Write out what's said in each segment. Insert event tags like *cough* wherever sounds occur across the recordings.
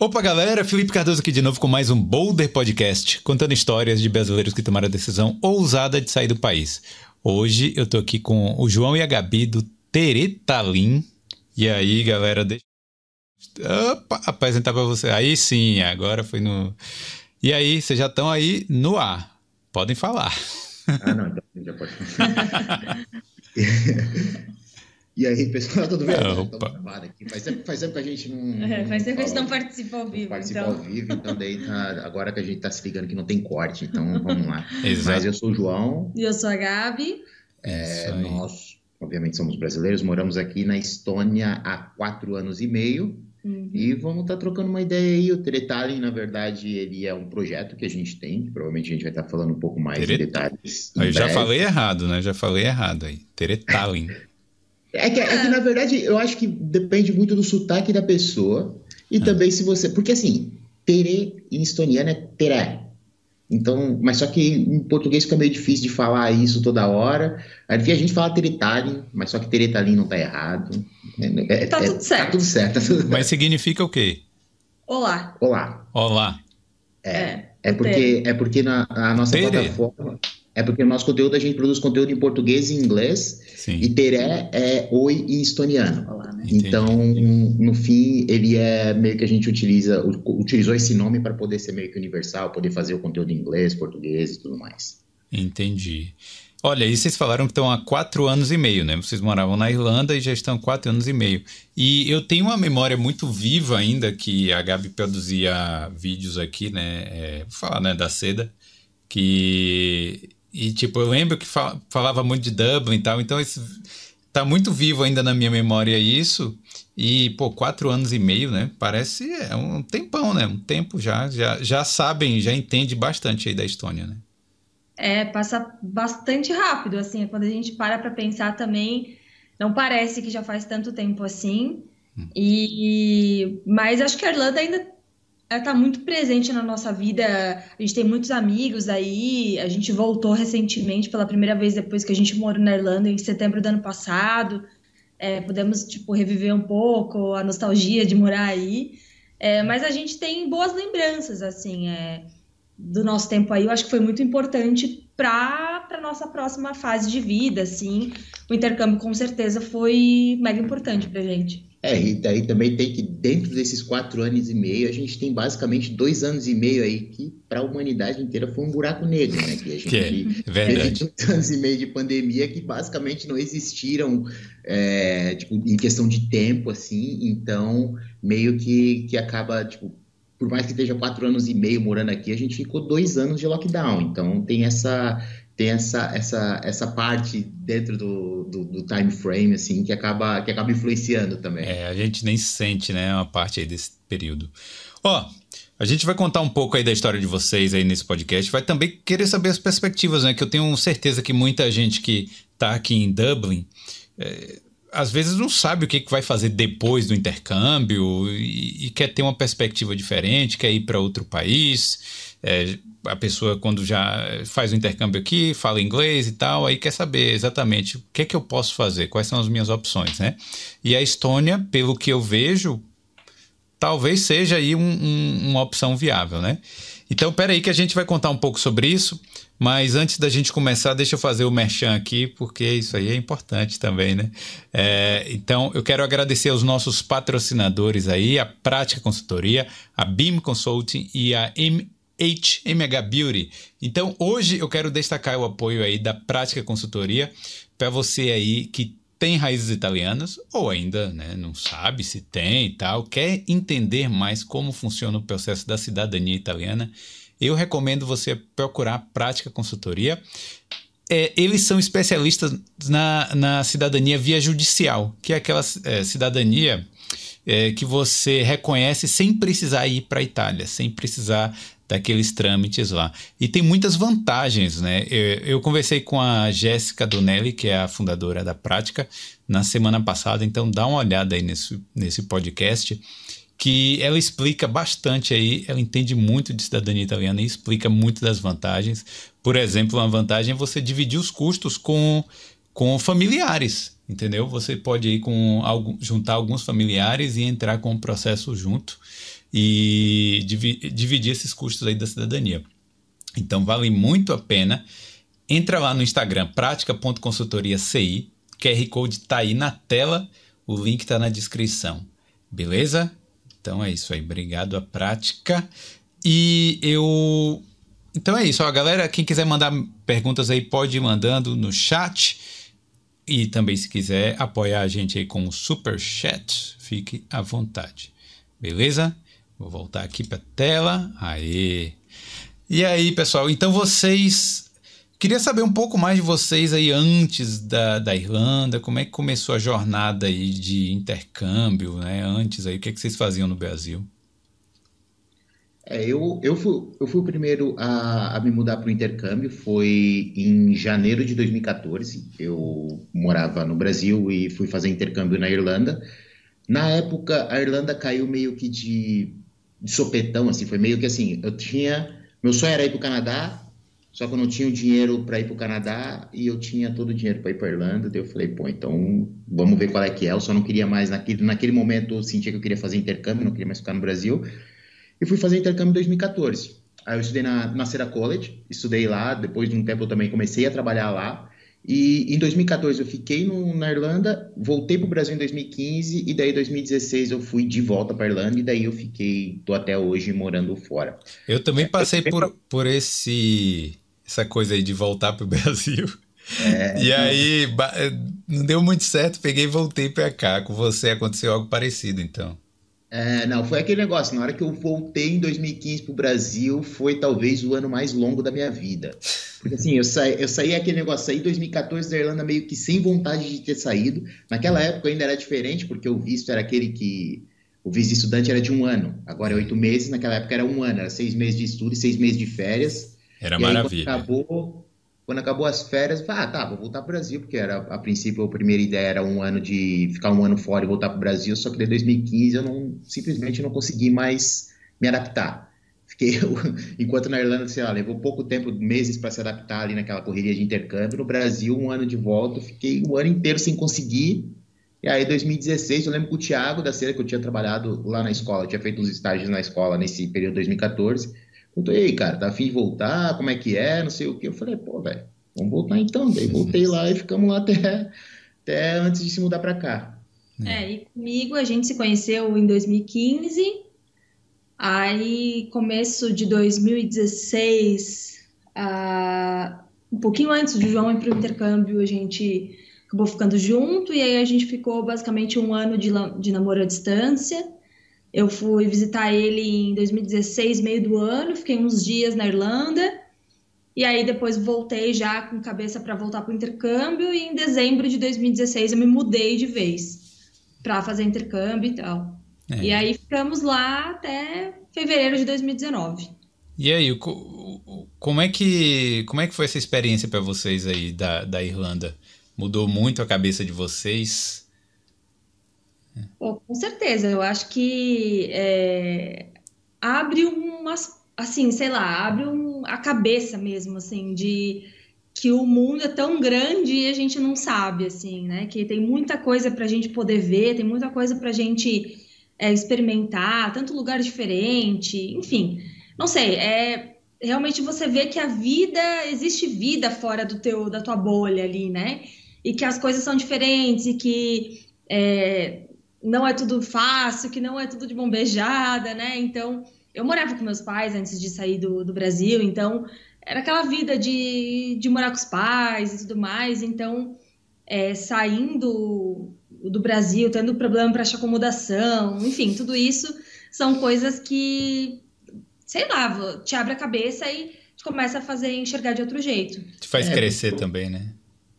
Opa, galera! Felipe Cardoso aqui de novo com mais um Boulder Podcast, contando histórias de brasileiros que tomaram a decisão ousada de sair do país. Hoje eu tô aqui com o João e a Gabi do Teretalim. E aí, galera, deixa Opa, apresentar para você. Aí sim, agora foi no. E aí, vocês já estão aí no ar. Podem falar. Ah, não, então já pode. *laughs* *laughs* *laughs* E aí, *laughs* pessoal, tudo bem? Opa. Aqui. Faz, tempo, faz tempo que a gente não. É, faz tempo que a gente não participa ao vivo. Participa então. ao vivo, então daí tá, agora que a gente tá se ligando que não tem corte, então vamos lá. Exato. Mas eu sou o João. E eu sou a Gabi. É, nós, obviamente, somos brasileiros, moramos aqui na Estônia há quatro anos e meio. Uhum. E vamos estar tá trocando uma ideia aí. O Teretalin, na verdade, ele é um projeto que a gente tem, que provavelmente a gente vai estar tá falando um pouco mais Teret... em detalhes. Eu já falei errado, né? Já falei errado aí. Teretalin. *laughs* É que, é que, na verdade, eu acho que depende muito do sotaque da pessoa e ah. também se você. Porque assim, tere em estoniano é teré. Então, mas só que em português fica meio difícil de falar isso toda hora. Aí a gente fala teretalin, mas só que teretalin não tá errado. É, tá, é, tudo certo. tá tudo certo. Tá tudo certo. Mas significa o quê? Olá. Olá. Olá. É, é, é porque, é porque na, a nossa Tere. plataforma. É porque no nosso conteúdo a gente produz conteúdo em português e inglês. Sim. E teré é oi em estoniano. Olá, né? Então, no fim, ele é meio que a gente utiliza, utilizou esse nome para poder ser meio que universal, poder fazer o conteúdo em inglês, português e tudo mais. Entendi. Olha, e vocês falaram que estão há quatro anos e meio, né? Vocês moravam na Irlanda e já estão há quatro anos e meio. E eu tenho uma memória muito viva ainda que a Gabi produzia vídeos aqui, né? É, vou falar, né? Da seda. Que e, tipo, eu lembro que falava muito de Dublin e tal, então esse, tá muito vivo ainda na minha memória isso. E, pô, quatro anos e meio, né? Parece é um tempão, né? Um tempo já, já, já sabem, já entende bastante aí da Estônia, né? É, passa bastante rápido, assim, quando a gente para para pensar também, não parece que já faz tanto tempo assim. Hum. E mas acho que a Irlanda ainda ela está muito presente na nossa vida. A gente tem muitos amigos aí. A gente voltou recentemente pela primeira vez depois que a gente morou na Irlanda em setembro do ano passado. É, tipo reviver um pouco a nostalgia de morar aí. É, mas a gente tem boas lembranças assim é, do nosso tempo aí. Eu acho que foi muito importante para para nossa próxima fase de vida. Assim, o intercâmbio com certeza foi mega importante para gente. É, e daí também tem que, dentro desses quatro anos e meio, a gente tem basicamente dois anos e meio aí que para a humanidade inteira foi um buraco negro, né? Que a gente que é, teve dois *laughs* anos e meio de pandemia que basicamente não existiram é, tipo, em questão de tempo, assim, então meio que, que acaba, tipo, por mais que esteja quatro anos e meio morando aqui, a gente ficou dois anos de lockdown, então tem essa tem essa, essa, essa parte dentro do, do, do, time frame, assim, que acaba, que acaba influenciando também. É, a gente nem sente, né, uma parte aí desse período. Ó, a gente vai contar um pouco aí da história de vocês aí nesse podcast, vai também querer saber as perspectivas, né, que eu tenho certeza que muita gente que tá aqui em Dublin, é, às vezes não sabe o que, que vai fazer depois do intercâmbio e, e quer ter uma perspectiva diferente, quer ir para outro país, é, a pessoa, quando já faz o intercâmbio aqui, fala inglês e tal, aí quer saber exatamente o que, é que eu posso fazer, quais são as minhas opções, né? E a Estônia, pelo que eu vejo, talvez seja aí um, um, uma opção viável, né? Então, peraí que a gente vai contar um pouco sobre isso, mas antes da gente começar, deixa eu fazer o merchan aqui, porque isso aí é importante também, né? É, então, eu quero agradecer aos nossos patrocinadores aí, a Prática Consultoria, a BIM Consulting e a M HMH Beauty. Então, hoje eu quero destacar o apoio aí da Prática Consultoria para você aí que tem raízes italianas ou ainda né, não sabe se tem e tal, quer entender mais como funciona o processo da cidadania italiana, eu recomendo você procurar Prática Consultoria. É, eles são especialistas na, na cidadania via judicial, que é aquela é, cidadania é, que você reconhece sem precisar ir para a Itália, sem precisar daqueles trâmites lá. E tem muitas vantagens, né? Eu, eu conversei com a Jéssica Donelli, que é a fundadora da Prática, na semana passada, então dá uma olhada aí nesse, nesse podcast, que ela explica bastante aí, ela entende muito de cidadania italiana e explica muito das vantagens. Por exemplo, uma vantagem é você dividir os custos com, com familiares, entendeu? Você pode ir com juntar alguns familiares e entrar com o processo junto. E dividir esses custos aí da cidadania. Então vale muito a pena. Entra lá no Instagram, prática.consultoria.ci. QR Code está aí na tela, o link está na descrição. Beleza? Então é isso aí. Obrigado a prática. E eu. Então é isso, ó, galera. Quem quiser mandar perguntas aí, pode ir mandando no chat. E também, se quiser apoiar a gente aí com o super chat, fique à vontade. Beleza? Vou voltar aqui para a tela. Aê! E aí, pessoal? Então vocês. Queria saber um pouco mais de vocês aí antes da, da Irlanda, como é que começou a jornada aí de intercâmbio, né? Antes aí, o que, é que vocês faziam no Brasil? É, eu, eu, fui, eu fui o primeiro a, a me mudar para o intercâmbio, foi em janeiro de 2014. Eu morava no Brasil e fui fazer intercâmbio na Irlanda. Na época, a Irlanda caiu meio que de, de sopetão, assim, foi meio que assim, eu tinha... Meu sonho era ir para o Canadá, só que eu não tinha o dinheiro para ir para o Canadá e eu tinha todo o dinheiro para ir para Irlanda. Daí eu falei, pô, então vamos ver qual é que é. Eu só não queria mais, naquele, naquele momento eu sentia que eu queria fazer intercâmbio, não queria mais ficar no Brasil e fui fazer intercâmbio em 2014. Aí eu estudei na, na Cera College, estudei lá, depois de um tempo eu também comecei a trabalhar lá. E em 2014 eu fiquei no, na Irlanda, voltei para o Brasil em 2015 e daí em 2016 eu fui de volta para Irlanda e daí eu fiquei, tô até hoje morando fora. Eu também passei por, por esse essa coisa aí de voltar para o *laughs* Brasil. É, e aí não deu muito certo, peguei e voltei para cá. Com você aconteceu algo parecido, então. É, não, foi aquele negócio. Na hora que eu voltei em 2015 para o Brasil, foi talvez o ano mais longo da minha vida. Porque assim, eu saí, eu saí aquele negócio, saí em 2014 da Irlanda meio que sem vontade de ter saído. Naquela época ainda era diferente, porque o visto era aquele que. O visto de estudante era de um ano, agora é oito meses, naquela época era um ano, era seis meses de estudo e seis meses de férias. Era e maravilha. Aí, acabou, quando acabou as férias, falei, ah, tá, vou voltar para o Brasil, porque era, a princípio a primeira ideia era um ano de ficar um ano fora e voltar para o Brasil, só que desde 2015 eu não, simplesmente não consegui mais me adaptar. Fiquei, *laughs* enquanto na Irlanda, sei lá, levou pouco tempo, meses para se adaptar ali naquela correria de intercâmbio, no Brasil, um ano de volta, fiquei o ano inteiro sem conseguir. E aí, 2016, eu lembro que o Thiago da Cera, que eu tinha trabalhado lá na escola, eu tinha feito uns estágios na escola nesse período de 2014, Perguntou, e aí, cara, tá afim de voltar? Como é que é? Não sei o que. Eu falei, pô, velho, vamos voltar então. Daí voltei lá e ficamos lá até, até antes de se mudar para cá. É, e comigo a gente se conheceu em 2015. Aí, começo de 2016, uh, um pouquinho antes do João ir para o intercâmbio, a gente acabou ficando junto. E aí a gente ficou basicamente um ano de, de namoro à distância. Eu fui visitar ele em 2016, meio do ano, fiquei uns dias na Irlanda. E aí depois voltei já com cabeça para voltar para o intercâmbio e em dezembro de 2016 eu me mudei de vez para fazer intercâmbio e tal. É. E aí ficamos lá até fevereiro de 2019. E aí, como é que como é que foi essa experiência para vocês aí da, da Irlanda? Mudou muito a cabeça de vocês? Pô, com certeza, eu acho que é, abre umas, assim, sei lá, abre um, a cabeça mesmo, assim, de que o mundo é tão grande e a gente não sabe, assim, né? Que tem muita coisa para a gente poder ver, tem muita coisa para a gente é, experimentar, tanto lugar diferente, enfim, não sei, é realmente você vê que a vida existe vida fora do teu da tua bolha ali, né? E que as coisas são diferentes e que é, não é tudo fácil, que não é tudo de mão beijada, né? Então, eu morava com meus pais antes de sair do, do Brasil, então era aquela vida de, de morar com os pais e tudo mais. Então, é, saindo do Brasil, tendo problema para achar acomodação, enfim, tudo isso são coisas que, sei lá, te abre a cabeça e te começa a fazer enxergar de outro jeito. Te faz é, crescer também, né?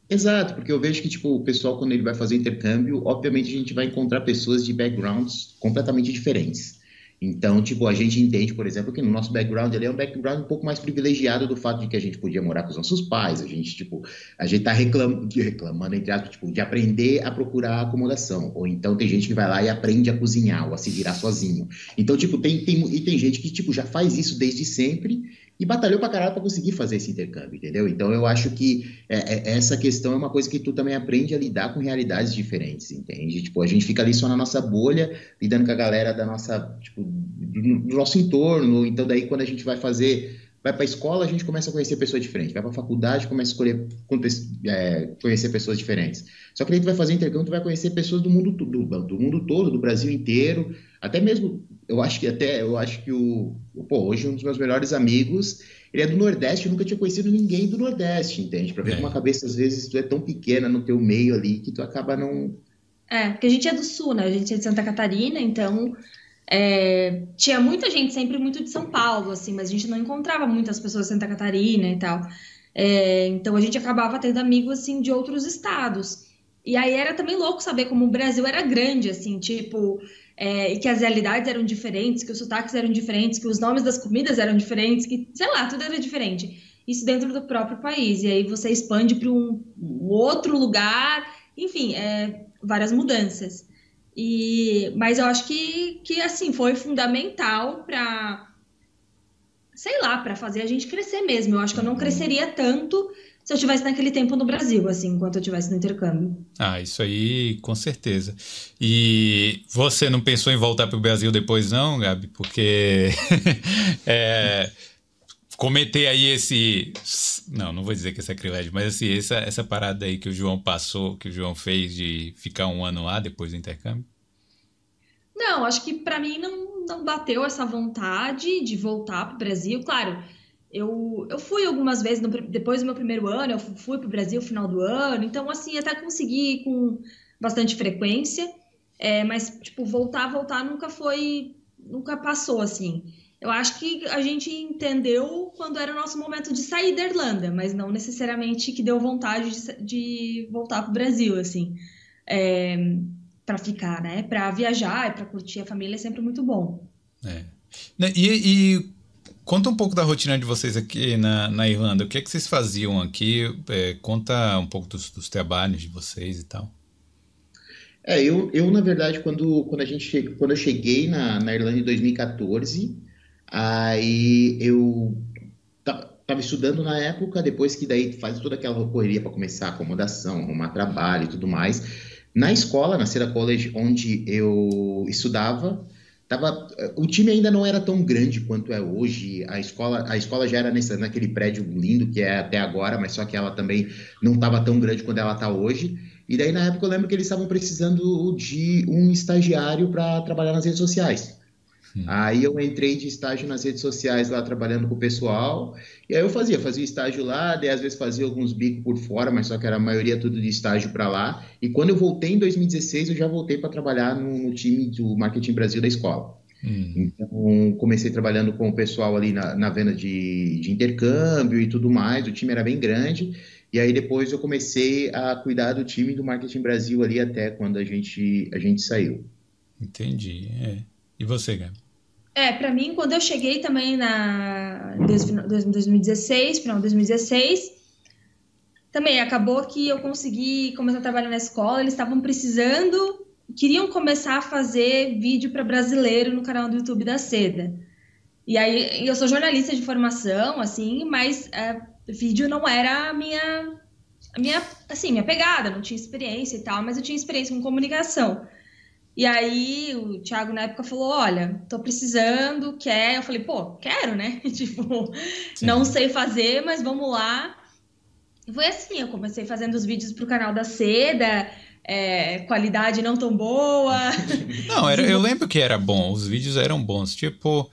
Exato, porque eu vejo que tipo, o pessoal, quando ele vai fazer intercâmbio, obviamente a gente vai encontrar pessoas de backgrounds completamente diferentes. Então, tipo, a gente entende, por exemplo, que no nosso background ali é um background um pouco mais privilegiado do fato de que a gente podia morar com os nossos pais, a gente, tipo, a gente tá reclam reclamando, entre aspas, tipo, de aprender a procurar acomodação. Ou então tem gente que vai lá e aprende a cozinhar ou a se virar sozinho. Então, tipo, tem, tem, e tem gente que, tipo, já faz isso desde sempre e batalhou pra caralho pra conseguir fazer esse intercâmbio, entendeu? Então eu acho que é, é, essa questão é uma coisa que tu também aprende a lidar com realidades diferentes, entende? Tipo, a gente fica ali só na nossa bolha, lidando com a galera da nossa, tipo, do, do nosso entorno. Então, daí, quando a gente vai fazer vai para a escola, a gente começa a conhecer pessoas diferentes. Vai para a faculdade, começa a escolher, é, conhecer pessoas diferentes. Só que aí tu vai fazer intercâmbio, tu vai conhecer pessoas do mundo, do, do mundo todo, do Brasil inteiro. Até mesmo, eu acho que até, eu acho que o, pô, hoje um dos meus melhores amigos, ele é do Nordeste, eu nunca tinha conhecido ninguém do Nordeste, entende? Para ver é. como a cabeça, às vezes, tu é tão pequena no teu meio ali, que tu acaba não... É, porque a gente é do Sul, né? A gente é de Santa Catarina, então é, tinha muita gente sempre muito de São Paulo, assim, mas a gente não encontrava muitas pessoas de Santa Catarina e tal. É, então a gente acabava tendo amigos assim de outros estados. E aí era também louco saber como o Brasil era grande, assim, tipo, é, e que as realidades eram diferentes, que os sotaques eram diferentes, que os nomes das comidas eram diferentes, que, sei lá, tudo era diferente. Isso dentro do próprio país. E aí você expande para um, um, outro lugar, enfim, é, várias mudanças. E, mas eu acho que, que assim foi fundamental para sei lá, para fazer a gente crescer mesmo. Eu acho que eu não uhum. cresceria tanto se eu estivesse naquele tempo no Brasil, assim, enquanto eu estivesse no intercâmbio. Ah, isso aí, com certeza. E você não pensou em voltar para o Brasil depois, não, Gabi? Porque *laughs* é, cometer aí esse. Não, não vou dizer que é sacrilégio, mas assim, essa, essa parada aí que o João passou, que o João fez de ficar um ano lá depois do intercâmbio? Não, acho que para mim não, não bateu essa vontade de voltar para o Brasil. Claro, eu, eu fui algumas vezes, no, depois do meu primeiro ano, eu fui para o Brasil no final do ano, então, assim, até consegui com bastante frequência, é, mas, tipo, voltar, voltar nunca foi, nunca passou, assim. Eu acho que a gente entendeu quando era o nosso momento de sair da Irlanda, mas não necessariamente que deu vontade de, de voltar para o Brasil, assim, é, para ficar, né? Para viajar e para curtir a família é sempre muito bom. É. Né, e, e, conta um pouco da rotina de vocês aqui na, na Irlanda. O que é que vocês faziam aqui? É, conta um pouco dos, dos trabalhos de vocês e tal. É, eu, eu na verdade, quando, quando, a gente, quando eu cheguei na, na Irlanda em 2014, Aí eu estava estudando na época, depois que daí faz toda aquela correria para começar acomodação, arrumar trabalho e tudo mais. Na escola, na Cera College, onde eu estudava, tava, o time ainda não era tão grande quanto é hoje. A escola, a escola já era nesse, naquele prédio lindo que é até agora, mas só que ela também não estava tão grande quanto ela está hoje. E daí, na época, eu lembro que eles estavam precisando de um estagiário para trabalhar nas redes sociais. Hum. Aí eu entrei de estágio nas redes sociais lá trabalhando com o pessoal. E aí eu fazia, fazia estágio lá, daí às vezes fazia alguns bicos por fora, mas só que era a maioria tudo de estágio para lá. E quando eu voltei em 2016, eu já voltei para trabalhar no, no, time do Marketing Brasil da escola. Hum. Então comecei trabalhando com o pessoal ali na, na venda de, de intercâmbio e tudo mais. O time era bem grande. E aí depois eu comecei a cuidar do time do Marketing Brasil ali até quando a gente, a gente saiu. Entendi. É. E você, Gabi? É, para mim, quando eu cheguei também na 2016, final de 2016, também acabou que eu consegui começar a trabalhar na escola, eles estavam precisando, queriam começar a fazer vídeo para brasileiro no canal do YouTube da Seda. E aí, eu sou jornalista de formação, assim, mas é, vídeo não era a minha, a minha, assim, minha pegada, não tinha experiência e tal, mas eu tinha experiência com comunicação. E aí o Thiago na época falou: Olha, tô precisando, quer? Eu falei: Pô, quero, né? *laughs* tipo, Sim. não sei fazer, mas vamos lá. E foi assim: eu comecei fazendo os vídeos pro canal da Seda. É, qualidade não tão boa. *laughs* Não, era, eu lembro que era bom, os vídeos eram bons. Tipo,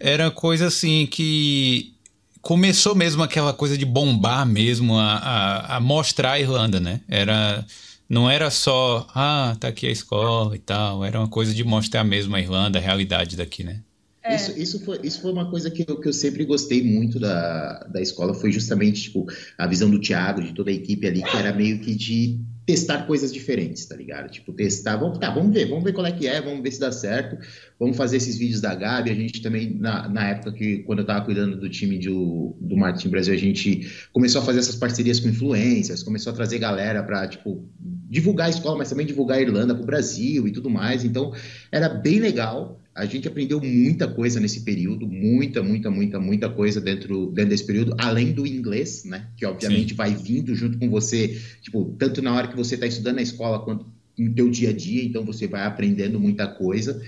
era coisa assim que começou mesmo aquela coisa de bombar mesmo, a, a, a mostrar a Irlanda, né? Era não era só, ah, tá aqui a escola e tal, era uma coisa de mostrar mesmo a Irlanda, a realidade daqui, né? É. Isso, isso, foi, isso foi uma coisa que eu, que eu sempre gostei muito da, da escola, foi justamente tipo, a visão do Thiago, de toda a equipe ali, que era meio que de testar coisas diferentes, tá ligado? Tipo, testar, vamos, tá, vamos ver, vamos ver qual é que é, vamos ver se dá certo, vamos fazer esses vídeos da Gabi, a gente também, na, na época que, quando eu tava cuidando do time do, do Marketing Brasil, a gente começou a fazer essas parcerias com influências, começou a trazer galera pra, tipo, divulgar a escola, mas também divulgar a Irlanda pro Brasil e tudo mais, então era bem legal, a gente aprendeu muita coisa nesse período, muita, muita, muita, muita coisa dentro, dentro desse período, além do inglês, né? Que obviamente Sim. vai vindo junto com você, tipo, tanto na hora que você está estudando na escola quanto no teu dia a dia, então você vai aprendendo muita coisa.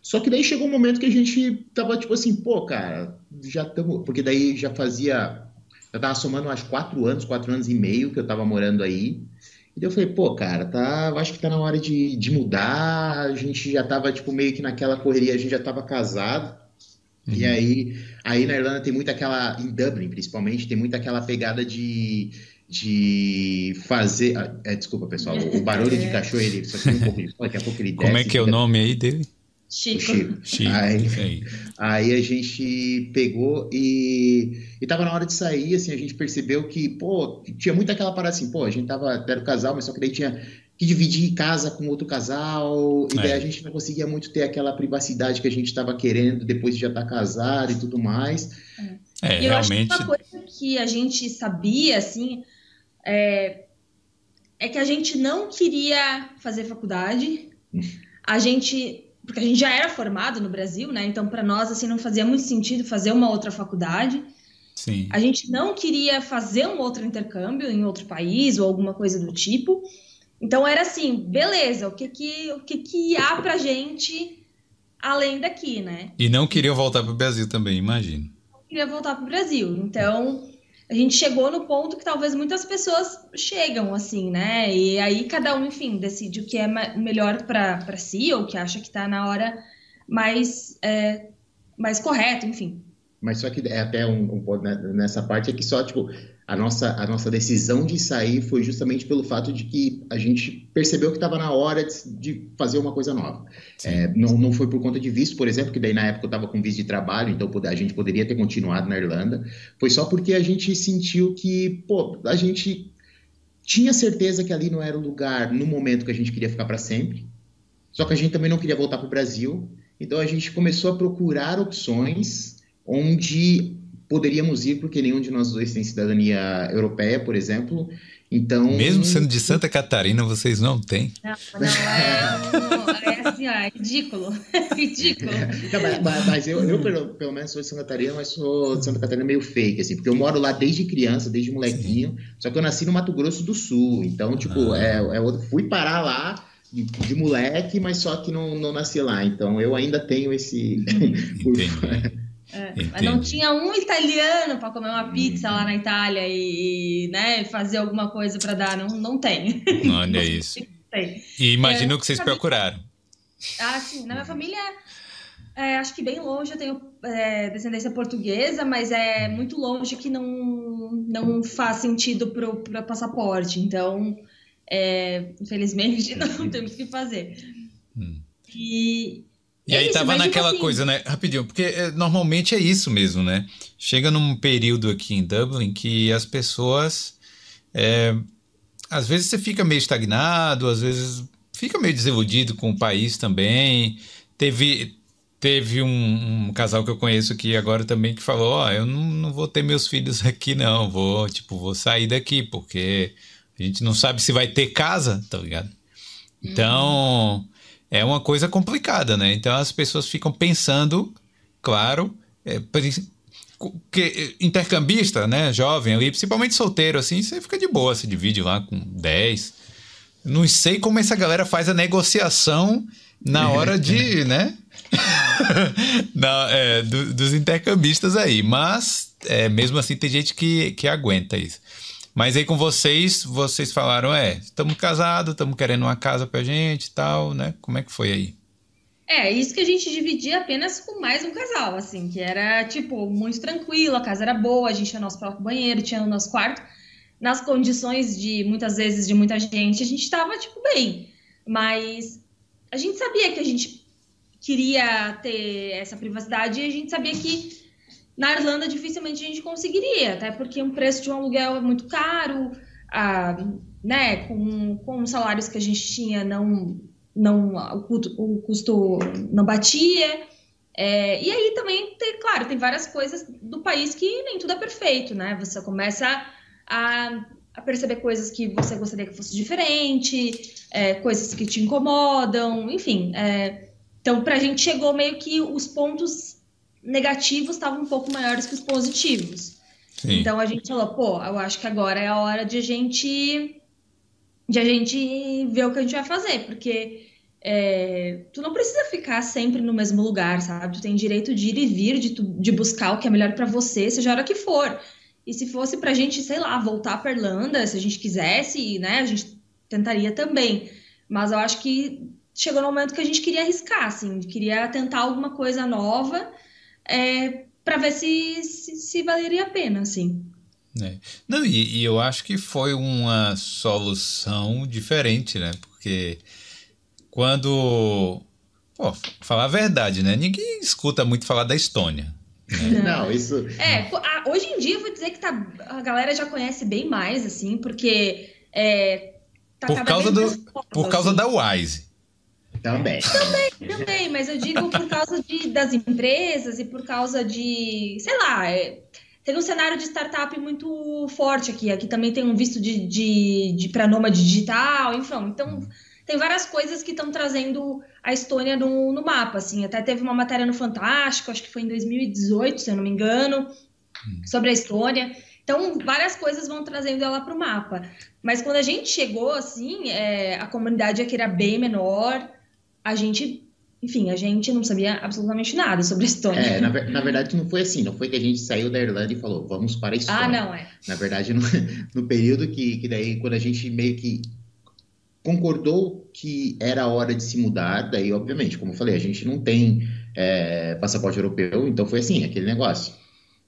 Só que daí chegou um momento que a gente tava tipo assim, pô, cara, já estamos. Porque daí já fazia. Eu tava somando acho quatro anos, quatro anos e meio que eu tava morando aí. E daí eu falei, pô, cara, tá, acho que tá na hora de, de mudar. A gente já tava, tipo, meio que naquela correria, a gente já tava casado. Uhum. E aí, aí na Irlanda tem muito aquela, em Dublin principalmente, tem muito aquela pegada de, de fazer. Ah, é, desculpa, pessoal, o barulho de *laughs* cachorro, ele só tem um pouco de. Daqui a pouco ele desce. Como é que é o nome aí dele? Chico. Chico. *laughs* Chico. Aí, aí, a gente pegou e, e tava na hora de sair, assim, a gente percebeu que, pô, tinha muito aquela parada assim, pô, a gente tava, era o casal, mas só que daí tinha que dividir casa com outro casal, e é. daí a gente não conseguia muito ter aquela privacidade que a gente estava querendo depois de já estar tá casado e tudo mais. É, é eu realmente. Acho que uma coisa que a gente sabia, assim, é, é que a gente não queria fazer faculdade, a gente porque a gente já era formado no Brasil, né? Então, para nós, assim, não fazia muito sentido fazer uma outra faculdade. Sim. A gente não queria fazer um outro intercâmbio em outro país ou alguma coisa do tipo. Então, era assim, beleza, o que que, o que, que há pra gente além daqui, né? E não queria voltar para o Brasil também, imagino. Não queria voltar para o Brasil. Então, a gente chegou no ponto que talvez muitas pessoas chegam assim, né? E aí cada um, enfim, decide o que é melhor para si ou que acha que está na hora mais, é, mais correto, enfim. Mas só que é até um, um né, nessa parte é que só, tipo, a nossa, a nossa decisão de sair foi justamente pelo fato de que a gente percebeu que estava na hora de, de, fazer uma coisa nova. É, não, não foi por conta de visto, por exemplo, que daí na época eu estava com visto de trabalho, então a gente poderia ter continuado na Irlanda. Foi só porque a gente sentiu que, pô, a gente tinha certeza que ali não era o lugar no momento que a gente queria ficar para sempre. Só que a gente também não queria voltar para o Brasil. Então a gente começou a procurar opções onde poderíamos ir, porque nenhum de nós dois tem cidadania europeia, por exemplo. Então. Mesmo sendo de Santa Catarina, vocês não têm. Não, não é, é assim, ó, é ridículo. *laughs* É ridículo. É, mas, mas eu, eu pelo, pelo, menos, sou de Santa Catarina, mas sou de Santa Catarina meio fake, assim, porque eu moro lá desde criança, desde molequinho, Sim. só que eu nasci no Mato Grosso do Sul. Então, tipo, ah. é, é, fui parar lá. De, de, moleque, mas só que não, não nasci lá. Então eu ainda tenho esse. *laughs* É, mas não tinha um italiano para comer uma pizza lá na Itália e, né, fazer alguma coisa para dar. Não, não tem. Olha *laughs* isso. Tem. E imagino é, que vocês família... procuraram. Ah, sim. Na minha família, é, acho que bem longe eu tenho é, descendência portuguesa, mas é muito longe que não, não faz sentido para o passaporte. Então, é, infelizmente, *laughs* não temos o que fazer. Hum. E, e aí é isso, tava naquela assim... coisa, né? Rapidinho, porque é, normalmente é isso mesmo, né? Chega num período aqui em Dublin que as pessoas. É, às vezes você fica meio estagnado, às vezes fica meio desiludido com o país também. Teve, teve um, um casal que eu conheço aqui agora também que falou: Ó, oh, eu não, não vou ter meus filhos *laughs* aqui, não. Vou, tipo, vou sair daqui, porque a gente não sabe se vai ter casa, tá ligado? Então. Uhum é uma coisa complicada, né? Então as pessoas ficam pensando, claro, é, que intercambista, né, jovem ali, principalmente solteiro, assim, você fica de boa, se divide lá com 10. Não sei como essa galera faz a negociação na *laughs* hora de, né? *laughs* na, é, do, dos intercambistas aí, mas é, mesmo assim tem gente que, que aguenta isso. Mas aí com vocês, vocês falaram, é, estamos casados, estamos querendo uma casa pra gente e tal, né? Como é que foi aí? É, isso que a gente dividia apenas com mais um casal, assim, que era, tipo, muito tranquilo, a casa era boa, a gente tinha nosso próprio banheiro, tinha o nosso quarto. Nas condições de, muitas vezes, de muita gente, a gente tava, tipo, bem. Mas a gente sabia que a gente queria ter essa privacidade e a gente sabia que na Irlanda, dificilmente a gente conseguiria, até porque o preço de um aluguel é muito caro, ah, né, com, com os salários que a gente tinha, não, não o, custo, o custo não batia. É, e aí também, tem, claro, tem várias coisas do país que nem tudo é perfeito, né? Você começa a, a perceber coisas que você gostaria que fosse diferente, é, coisas que te incomodam, enfim. É, então, para a gente chegou meio que os pontos negativos estavam um pouco maiores que os positivos. Sim. Então a gente falou, pô, eu acho que agora é a hora de a gente de a gente ver o que a gente vai fazer, porque é, tu não precisa ficar sempre no mesmo lugar, sabe? Tu tem direito de ir e vir, de, tu, de buscar o que é melhor para você, seja a hora que for. E se fosse pra gente, sei lá, voltar pra Irlanda, se a gente quisesse, né, a gente tentaria também. Mas eu acho que chegou no momento que a gente queria arriscar, assim, queria tentar alguma coisa nova é, para ver se, se, se, valeria a pena, assim. É. Não, e, e, eu acho que foi uma solução diferente, né? Porque quando. Pô, falar a verdade, né? Ninguém escuta muito falar da Estônia. Né? Não, isso. É, hoje em dia eu vou dizer que tá, a galera já conhece bem mais, assim, porque. É, tá por causa, do, por causa assim. da Wise. Também. *laughs* Também, também, mas eu digo por *laughs* causa de, das empresas e por causa de, sei lá, é, tem um cenário de startup muito forte aqui. Aqui também tem um visto de, de, de para nômade digital, enfim. Então, tem várias coisas que estão trazendo a Estônia no, no mapa, assim. Até teve uma matéria no Fantástico, acho que foi em 2018, se eu não me engano, sobre a Estônia. Então, várias coisas vão trazendo ela para o mapa. Mas quando a gente chegou, assim, é, a comunidade aqui era bem menor, a gente, enfim, a gente não sabia absolutamente nada sobre a Estônia. É, na, na, verdade não foi assim, não foi que a gente saiu da Irlanda e falou, vamos para a Estônia. Ah, não, é. Na verdade, no, *laughs* no período que, que daí, quando a gente meio que concordou que era hora de se mudar, daí, obviamente, como eu falei, a gente não tem é, passaporte europeu, então foi assim, aquele negócio.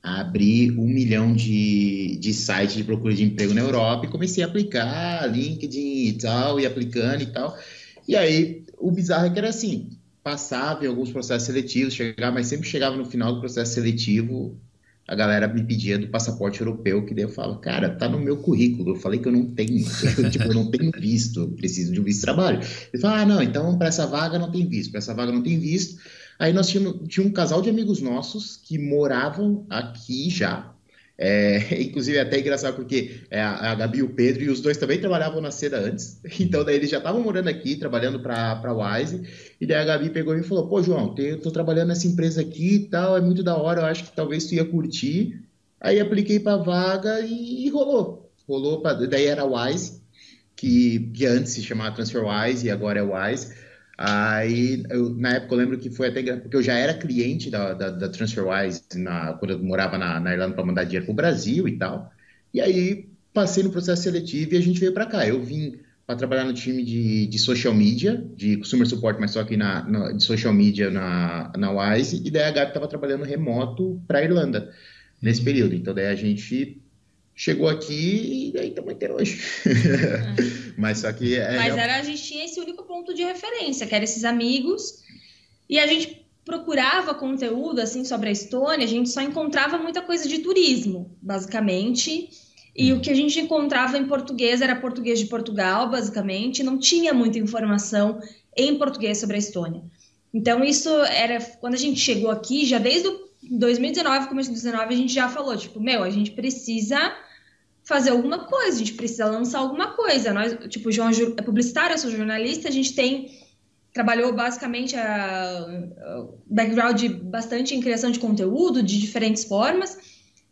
Abri um milhão de, de sites de procura de emprego na Europa e comecei a aplicar, LinkedIn e tal, e aplicando e tal. E aí o bizarro é que era assim, passava em alguns processos seletivos, chegava, mas sempre chegava no final do processo seletivo, a galera me pedia do passaporte europeu, que daí eu falo, cara, tá no meu currículo, eu falei que eu não tenho, *laughs* tipo, eu não tenho visto, preciso de um visto de trabalho. Ele fala, ah, não, então para essa vaga não tem visto, para essa vaga não tem visto. Aí nós tínhamos, tinha um casal de amigos nossos que moravam aqui já, é, *laughs* inclusive é até engraçado porque é, a, Gabi e o Pedro, e os dois também trabalhavam na seda antes, *laughs* então daí eles já estavam morando aqui, trabalhando para a Wise, e daí a Gabi pegou e falou, pô João, eu tô trabalhando nessa empresa aqui e tal, é muito da hora, eu acho que talvez tu ia curtir, aí apliquei para vaga e, e, rolou, rolou, pra, daí era a Wise, que, que antes se chamava TransferWise e agora é Wise, Aí, eu, na época, eu lembro que foi até porque eu já era cliente da, da, da TransferWise na, quando eu morava na, na Irlanda para mandar dinheiro para o Brasil e tal. E aí, passei no processo seletivo e a gente veio para cá. Eu vim para trabalhar no time de, de social media, de consumer support, mas só aqui na, na de social media na, na Wise. E daí a Gabi estava trabalhando remoto para a Irlanda nesse período. Então, daí a gente chegou aqui e aí estamos até hoje. É. *laughs* Mas só que. É, Mas era, a gente tinha esse único ponto de referência, que eram esses amigos, e a gente procurava conteúdo assim sobre a Estônia, a gente só encontrava muita coisa de turismo, basicamente. E o que a gente encontrava em português era português de Portugal, basicamente, não tinha muita informação em português sobre a Estônia. Então, isso era quando a gente chegou aqui, já desde o 2019, começo de 2019, a gente já falou, tipo, meu, a gente precisa fazer alguma coisa, a gente precisa lançar alguma coisa. Nós, tipo, o João é publicitário, eu sou jornalista, a gente tem trabalhou basicamente a, a background bastante em criação de conteúdo de diferentes formas.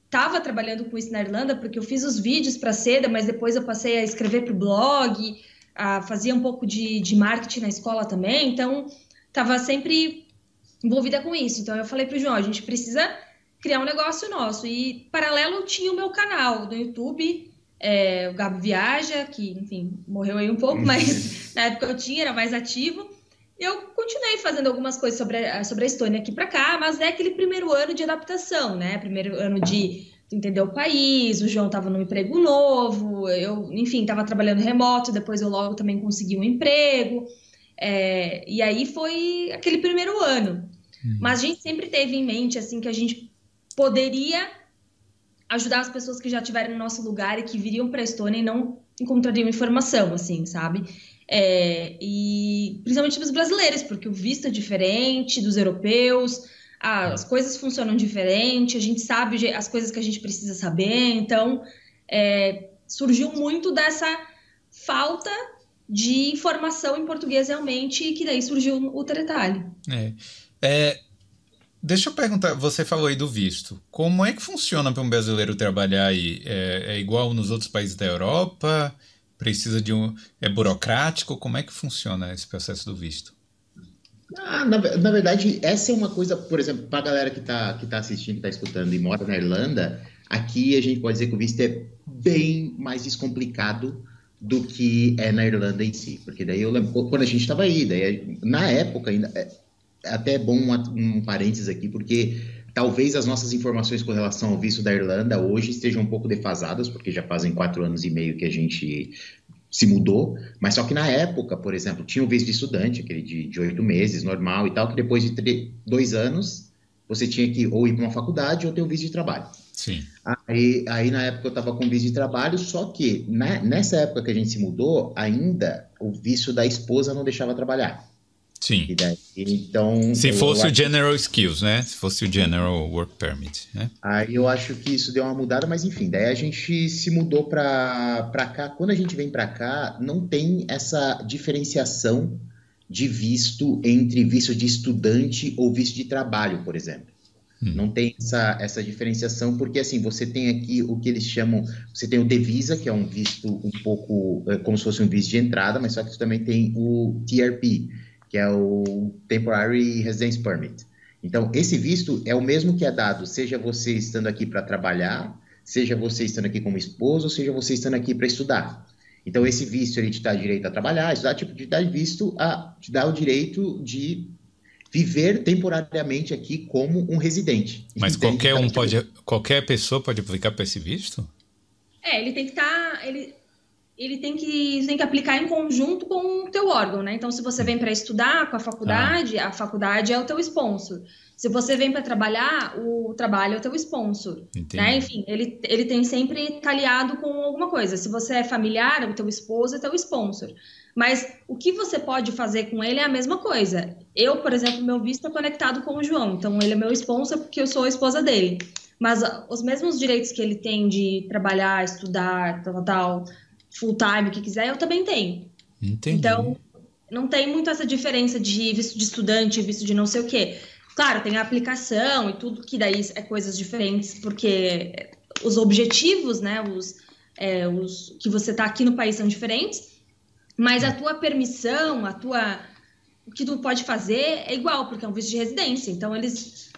Tava trabalhando com isso na Irlanda porque eu fiz os vídeos para seda, mas depois eu passei a escrever para o blog, a, fazia um pouco de, de marketing na escola também, então estava sempre envolvida com isso. Então eu falei para o João, a gente precisa criar um negócio nosso. E paralelo tinha o meu canal do YouTube, é, o Gabo Viaja, que, enfim, morreu aí um pouco, *laughs* mas na época eu tinha, era mais ativo. Eu continuei fazendo algumas coisas sobre a, sobre a Estônia aqui para cá, mas é aquele primeiro ano de adaptação, né? Primeiro ano de entender o país, o João estava num emprego novo, eu, enfim, estava trabalhando remoto, depois eu logo também consegui um emprego. É, e aí foi aquele primeiro ano. Hum. Mas a gente sempre teve em mente assim que a gente poderia ajudar as pessoas que já estiverem no nosso lugar e que viriam para a Estônia e não encontrariam informação, assim, sabe? É, e principalmente dos brasileiros, porque o visto é diferente dos europeus, as coisas funcionam diferente, a gente sabe as coisas que a gente precisa saber, então é, surgiu muito dessa falta de informação em português realmente, e que daí surgiu o Teretalho. É. é Deixa eu perguntar, você falou aí do visto. Como é que funciona para um brasileiro trabalhar aí? É, é, igual nos outros países da Europa? precisa de um. É burocrático? Como é que funciona esse processo do visto? Ah, na, na, verdade, essa é uma coisa, por exemplo, para a galera que está que tá assistindo, que está escutando e mora na Irlanda, aqui a gente pode dizer que o visto é bem mais descomplicado do que é na Irlanda em si. Porque daí eu lembro, quando a gente estava aí, daí, na época ainda, é, é até bom um, um parênteses aqui, porque talvez as nossas informações com relação ao visto da Irlanda hoje estejam um pouco defasadas, porque já fazem quatro anos e meio que a gente se mudou, mas só que na época, por exemplo, tinha o visto de estudante, aquele de oito meses, normal e tal, que depois de dois anos você tinha que ou ir para uma faculdade ou ter o visto de trabalho. Sim. Aí, aí na época eu estava com visto de trabalho, só que na, nessa época que a gente se mudou, ainda o visto da esposa não deixava trabalhar. Sim. Daí, então. Se fosse o General Skills, né? Se fosse o General Work Permit, né? Aí eu acho que isso deu uma mudada, mas enfim, daí a gente se mudou para cá. Quando a gente vem para cá, não tem essa diferenciação de visto entre visto de estudante ou visto de trabalho, por exemplo. Hum. Não tem essa, essa diferenciação, porque assim, você tem aqui o que eles chamam, você tem o Devisa, que é um visto um pouco é, como se fosse um visto de entrada, mas só que você também tem o TRP, que é o Temporary Residence Permit. Então, esse visto é o mesmo que é dado, seja você estando aqui para trabalhar, seja você estando aqui como esposo, seja você estando aqui para estudar. Então, esse visto ele te dá direito a trabalhar, estudar, tipo, te dá visto a te dá o direito de viver temporariamente aqui como um residente. Mas qualquer um pode, qualquer pessoa pode aplicar para esse visto? É, ele tem que estar, tá, ele ele tem que, tem que aplicar em conjunto com o teu órgão, né? Então, se você vem para estudar com a faculdade, ah. a faculdade é o teu sponsor. Se você vem para trabalhar, o trabalho é o teu sponsor. Né? Enfim, ele, ele tem sempre aliado com alguma coisa. Se você é familiar, o teu esposo é teu sponsor. Mas o que você pode fazer com ele é a mesma coisa. Eu, por exemplo, meu visto é conectado com o João. Então, ele é meu sponsor porque eu sou a esposa dele. Mas os mesmos direitos que ele tem de trabalhar, estudar, tal, tal full time, o que quiser, eu também tenho. Entendi. Então, não tem muito essa diferença de visto de estudante, visto de não sei o quê. Claro, tem a aplicação e tudo que daí é coisas diferentes, porque os objetivos, né, os, é, os que você está aqui no país são diferentes, mas a tua permissão, a tua o que tu pode fazer é igual, porque é um visto de residência. Então eles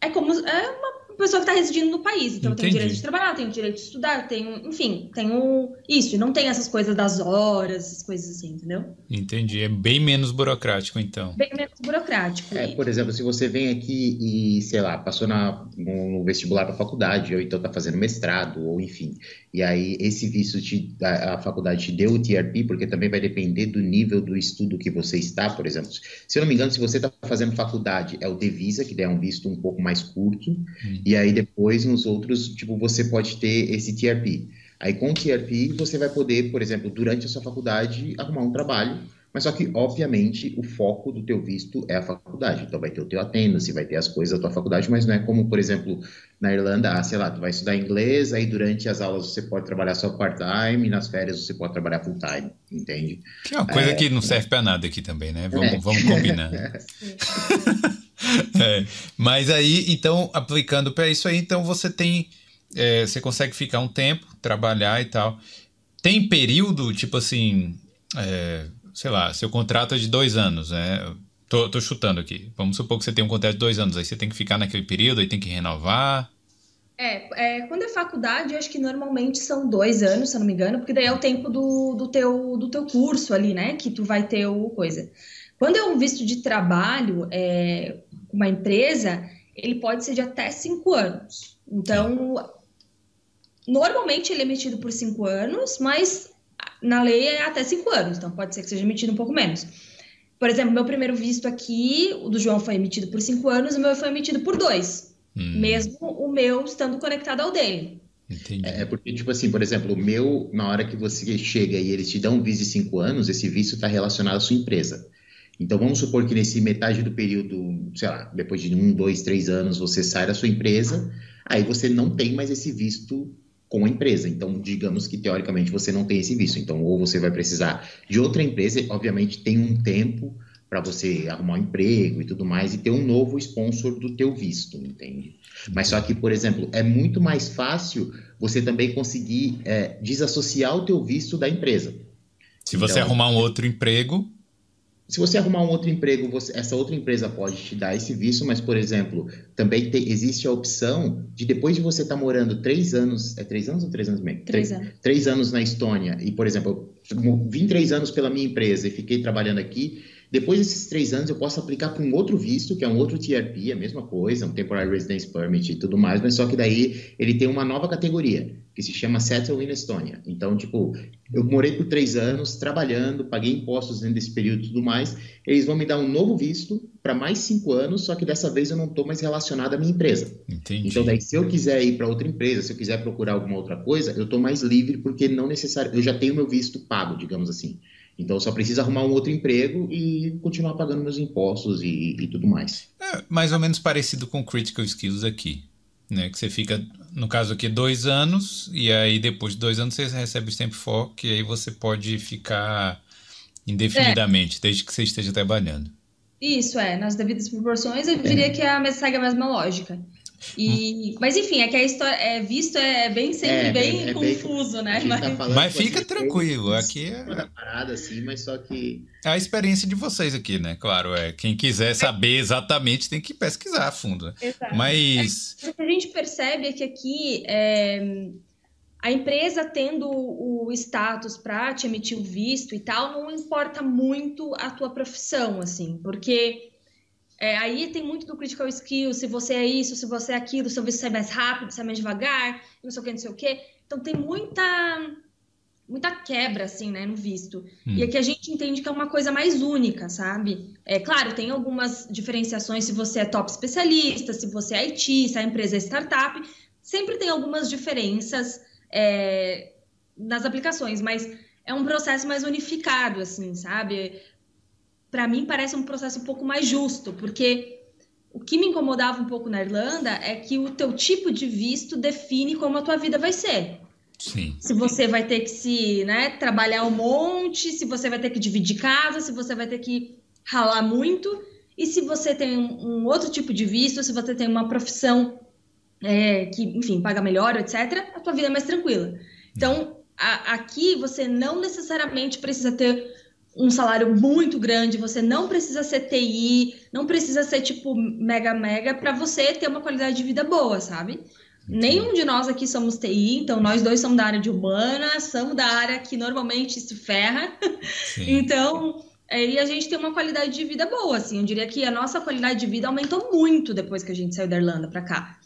é como é uma pessoa que está residindo no país. Então Entendi. tem o direito de trabalhar, tem o direito de estudar, tem, enfim, tem o isso. E não tem essas coisas das horas, essas coisas assim, entendeu? Entendi. É bem menos burocrático, então. Bem menos burocrático. É, por exemplo, se você vem aqui e, sei lá, passou na, no vestibular para faculdade, ou então está fazendo mestrado, ou enfim, e aí esse visto te, a, a, faculdade te deu o TRP, porque também vai depender do nível do estudo que você está, por exemplo. Se eu não me engano, se você está fazendo faculdade, é o Devisa, que é um visto um pouco mais curto, hum. E aí depois nos outros, tipo, você pode ter esse TRP. Aí com o TRP você vai poder, por exemplo, durante a sua faculdade, arrumar um trabalho mas só que, obviamente, o foco do teu visto é a faculdade. Então, vai ter o teu attendance, vai ter as coisas da tua faculdade, mas não é como, por exemplo, na Irlanda, ah, sei lá, tu vai estudar inglês, aí durante as aulas você pode trabalhar só part-time, e nas férias você pode trabalhar full-time, entende? Que é uma coisa é, que não serve para nada aqui também, né? Vamos, é. vamos combinar. *laughs* *laughs* *laughs* é. Mas aí, então, aplicando para isso aí, então você tem... É, você consegue ficar um tempo, trabalhar e tal. Tem período, tipo assim... É, sei lá, seu contrato é de dois anos, né? Tô, tô chutando aqui. Vamos supor que você tem um contrato de dois anos, aí você tem que ficar naquele período, aí tem que renovar. É, é, quando é faculdade, acho que normalmente são dois anos, se eu não me engano, porque daí é o tempo do, do, teu, do teu curso ali, né? Que tu vai ter o coisa. Quando é um visto de trabalho, é, uma empresa, ele pode ser de até cinco anos. Então, normalmente ele é emitido por cinco anos, mas na lei é até cinco anos, então pode ser que seja emitido um pouco menos. Por exemplo, meu primeiro visto aqui, o do João foi emitido por cinco anos, o meu foi emitido por dois. Hum. Mesmo o meu estando conectado ao dele. Entendi. É, é porque, tipo assim, por exemplo, o meu, na hora que você chega e eles te dão um visto de cinco anos, esse visto está relacionado à sua empresa. Então, vamos supor que nesse metade do período, sei lá, depois de um, dois, três anos, você sai da sua empresa, aí você não tem mais esse visto com a empresa. Então, digamos que teoricamente você não tem esse visto. Então, ou você vai precisar de outra empresa, obviamente tem um tempo para você arrumar um emprego e tudo mais e ter um novo sponsor do teu visto, entende? Mas só que, por exemplo, é muito mais fácil você também conseguir é, desassociar o teu visto da empresa. Se você então, arrumar um outro emprego, se você arrumar um outro emprego, você, essa outra empresa pode te dar esse visto, mas, por exemplo, também te, existe a opção de depois de você estar tá morando três anos, é três anos ou três anos mesmo? Três, três anos. Três anos na Estônia, e, por exemplo, eu vim três anos pela minha empresa e fiquei trabalhando aqui, depois desses três anos, eu posso aplicar para um outro visto, que é um outro TRP, a mesma coisa, um Temporary Residence Permit e tudo mais, mas só que daí ele tem uma nova categoria, que se chama Settle in Estonia. Então, tipo, eu morei por três anos trabalhando, paguei impostos dentro desse período e tudo mais, eles vão me dar um novo visto para mais cinco anos, só que dessa vez eu não estou mais relacionado à minha empresa. Entendi. Então, daí, se eu quiser ir para outra empresa, se eu quiser procurar alguma outra coisa, eu estou mais livre, porque não necessário, eu já tenho meu visto pago, digamos assim. Então só preciso arrumar um outro emprego e continuar pagando meus impostos e, e tudo mais. É mais ou menos parecido com Critical Skills aqui. Né, que você fica, no caso aqui, dois anos, e aí depois de dois anos você recebe o Stamp For, que aí você pode ficar indefinidamente, é. desde que você esteja trabalhando. Isso, é, nas devidas proporções, eu diria é. que a, segue a mesma lógica. E, mas enfim, é que a história é visto é bem sempre é, bem é, confuso, bem, né? Mas, tá mas fica tranquilo, aqui é parada assim, mas só que é a experiência de vocês aqui, né? Claro, é quem quiser saber exatamente tem que pesquisar a fundo. Né? Exato. Mas é, o que a gente percebe é que aqui é, a empresa tendo o status para te emitir o visto e tal, não importa muito a tua profissão, assim, porque é, aí tem muito do critical skill, se você é isso, se você é aquilo, se você é mais rápido, se é mais devagar, não sei o que, não sei o que. Então tem muita muita quebra, assim, né, no visto. Hum. E aqui a gente entende que é uma coisa mais única, sabe? É claro, tem algumas diferenciações se você é top especialista, se você é IT, se a empresa é startup, sempre tem algumas diferenças é, nas aplicações, mas é um processo mais unificado, assim, sabe? Para mim parece um processo um pouco mais justo, porque o que me incomodava um pouco na Irlanda é que o teu tipo de visto define como a tua vida vai ser. Sim. Se você vai ter que se, né, trabalhar um monte, se você vai ter que dividir casa, se você vai ter que ralar muito, e se você tem um, um outro tipo de visto, se você tem uma profissão é, que, enfim, paga melhor, etc., a tua vida é mais tranquila. Então, a, aqui você não necessariamente precisa ter um salário muito grande, você não precisa ser TI, não precisa ser tipo mega mega para você ter uma qualidade de vida boa, sabe? Nenhum de nós aqui somos TI, então nós dois somos da área de humana, somos da área que normalmente se ferra. *laughs* então, aí a gente tem uma qualidade de vida boa, assim. Eu diria que a nossa qualidade de vida aumentou muito depois que a gente saiu da Irlanda para cá.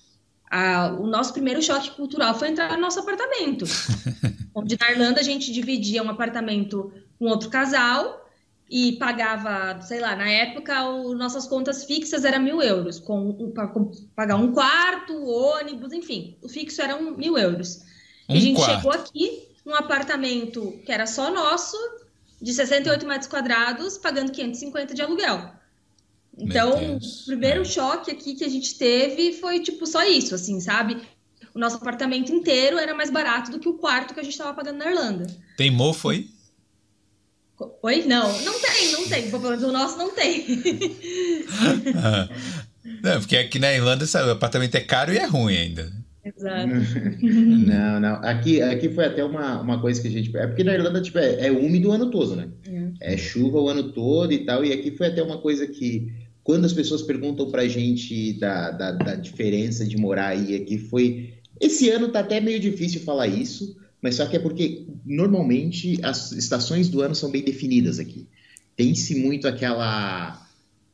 O nosso primeiro choque cultural foi entrar no nosso apartamento. *laughs* onde na Irlanda a gente dividia um apartamento com outro casal e pagava, sei lá, na época o, nossas contas fixas eram mil euros, com, com pagar um quarto, ônibus, enfim, o fixo eram mil euros. Um e a gente quarto. chegou aqui num apartamento que era só nosso, de 68 metros quadrados, pagando 550 de aluguel. Então, o primeiro é. choque aqui que a gente teve foi tipo só isso, assim, sabe? O nosso apartamento inteiro era mais barato do que o quarto que a gente estava pagando na Irlanda. Teimou, foi? Oi? Não, não tem, não tem. Pelo menos o nosso não tem. *laughs* não, porque aqui na Irlanda sabe, o apartamento é caro e é ruim ainda. Exato. *laughs* não, não. Aqui, aqui foi até uma, uma coisa que a gente. É porque na Irlanda tipo, é, é úmido o ano todo, né? É. é chuva o ano todo e tal. E aqui foi até uma coisa que, quando as pessoas perguntam pra gente da, da, da diferença de morar aí aqui, foi. Esse ano tá até meio difícil falar isso, mas só que é porque normalmente as estações do ano são bem definidas aqui. Tem-se muito aquela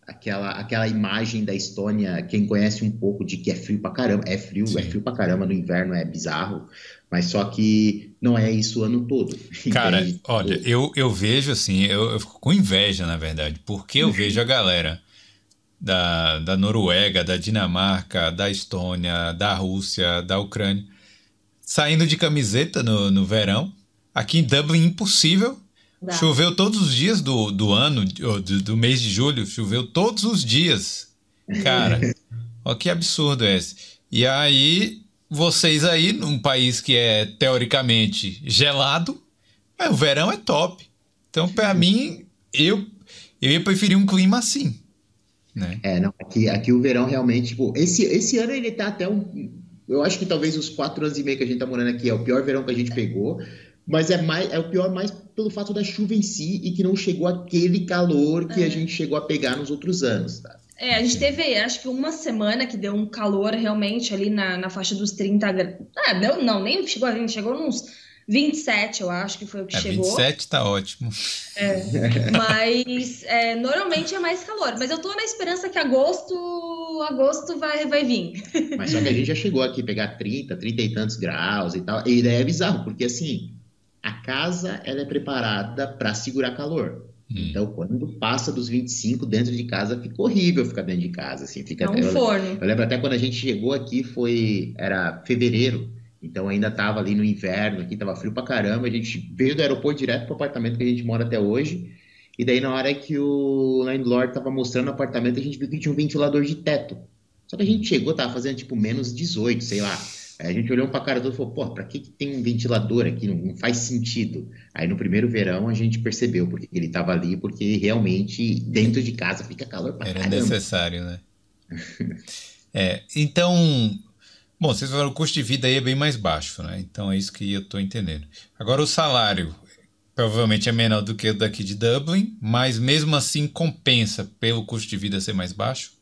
aquela aquela imagem da Estônia, quem conhece um pouco de que é frio pra caramba, é frio, é Sim. é frio pra caramba no inverno, é bizarro, mas só que não é isso o ano todo. *laughs* Cara, olha, eu, eu vejo assim, eu, eu fico com inveja, na verdade, porque eu vejo a galera da, da Noruega, da Dinamarca, da Estônia, da Rússia, da Ucrânia saindo de camiseta no, no verão. Aqui em Dublin, impossível. Dá. Choveu todos os dias do, do ano, do, do mês de julho, choveu todos os dias. Cara, *laughs* ó que absurdo é esse. E aí, vocês aí, num país que é teoricamente gelado, o verão é top. Então, para mim, eu eu ia preferir um clima assim. Né? É, não, aqui, aqui o verão realmente, tipo, esse, esse ano ele tá até um. Eu acho que talvez os quatro anos e meio que a gente tá morando aqui é o pior verão que a gente pegou, mas é, mais, é o pior mais pelo fato da chuva em si e que não chegou aquele calor que é. a gente chegou a pegar nos outros anos, tá? É, a gente teve, acho que uma semana que deu um calor realmente ali na, na faixa dos 30 graus. Ah, não, não, nem chegou a 20, chegou uns 27, eu acho que foi o que é, chegou. 27 tá ótimo. É, mas é, normalmente é mais calor. Mas eu tô na esperança que agosto, agosto vai, vai vir. Mas só que a gente já chegou aqui a pegar 30, 30 e tantos graus e tal. E daí é bizarro, porque assim, a casa ela é preparada para segurar calor. Hum. Então, quando passa dos 25 dentro de casa, fica horrível ficar dentro de casa, assim, fica é um eu, forno. Eu lembro até quando a gente chegou aqui foi era fevereiro. Então ainda estava ali no inverno, aqui estava frio pra caramba. A gente veio do aeroporto direto pro apartamento que a gente mora até hoje. E daí, na hora que o landlord estava mostrando o apartamento, a gente viu que tinha um ventilador de teto. Só que a gente chegou, tava fazendo tipo menos 18, sei lá. Aí a gente olhou um pra cara do e falou, pô, pra que, que tem um ventilador aqui? Não, não, faz sentido. Aí no primeiro verão a gente percebeu porque ele tava ali, porque realmente dentro de casa fica calor pra Era caramba. necessário, né? *laughs* é, então, Bom, vocês falaram o custo de vida aí é bem mais baixo, né? Então é isso que eu estou entendendo. Agora o salário provavelmente é menor do que o daqui de Dublin, mas mesmo assim compensa pelo custo de vida ser mais baixo?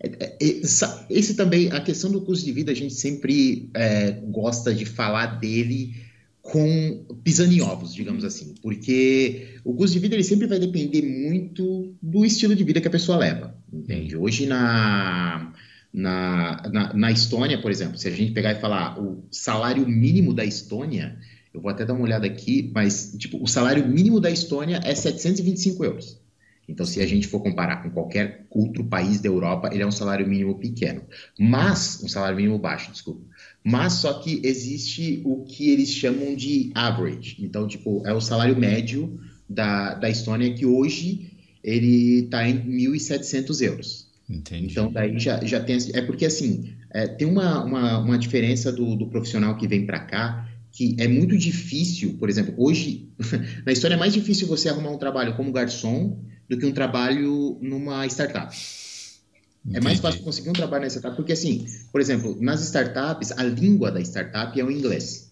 É, é, esse também, a questão do custo de vida, a gente sempre é, gosta de falar dele com pisando em ovos, digamos assim, porque o custo de vida ele sempre vai depender muito do estilo de vida que a pessoa leva, entende? Hoje na na, na, na, Estônia, por exemplo, se a gente pegar e falar o salário mínimo da Estônia, eu vou até dar uma olhada aqui, mas tipo, o salário mínimo da Estônia é 725 euros. Então, se a gente for comparar com qualquer outro país da Europa, ele é um salário mínimo pequeno. Mas, um salário mínimo baixo, desculpa. Mas só que existe o que eles chamam de average. Então, tipo, é o salário médio da, da Estônia, que hoje ele está em 1.700 euros. Entendi. Então, daí já, já tem. É porque, assim, é, tem uma, uma, uma, diferença do, do profissional que vem para cá, que é muito difícil, por exemplo, hoje, *laughs* na história é mais difícil você arrumar um trabalho como garçom do que um trabalho numa startup. Entendi. É mais fácil conseguir um trabalho na startup, porque, assim, por exemplo, nas startups, a língua da startup é o inglês.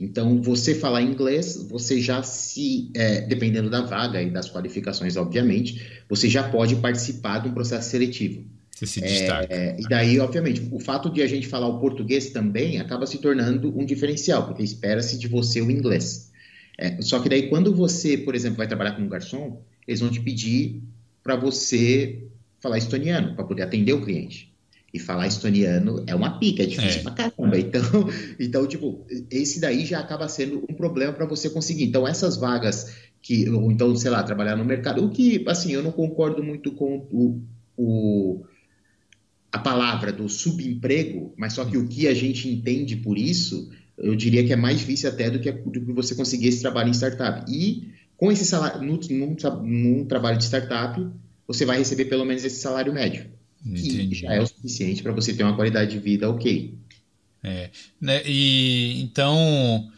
Então, você falar inglês, você já se, é, dependendo da vaga e das qualificações, obviamente, você já pode participar de um processo seletivo. Você se destaca. É, e daí, obviamente, o fato de a gente falar o português também acaba se tornando um diferencial, porque espera-se de você o inglês. É, só que daí, quando você, por exemplo, vai trabalhar como garçom, eles vão te pedir para você falar estoniano, para poder atender o cliente. E falar estoniano é uma pica, é difícil é. pra caramba. Então, *laughs* então, tipo, esse daí já acaba sendo um problema para você conseguir. Então, essas vagas que, ou então, sei lá, trabalhar no mercado, o que, assim, eu não concordo muito com o, o a palavra do subemprego, mas só que o que a gente entende por isso, eu diria que é mais difícil até do que, do que você conseguir esse trabalho em startup. E com esse salário, num, num, num trabalho de startup, você vai receber pelo menos esse salário médio. Entendi. que já é o suficiente para você ter uma qualidade de vida ok. É, né, e então,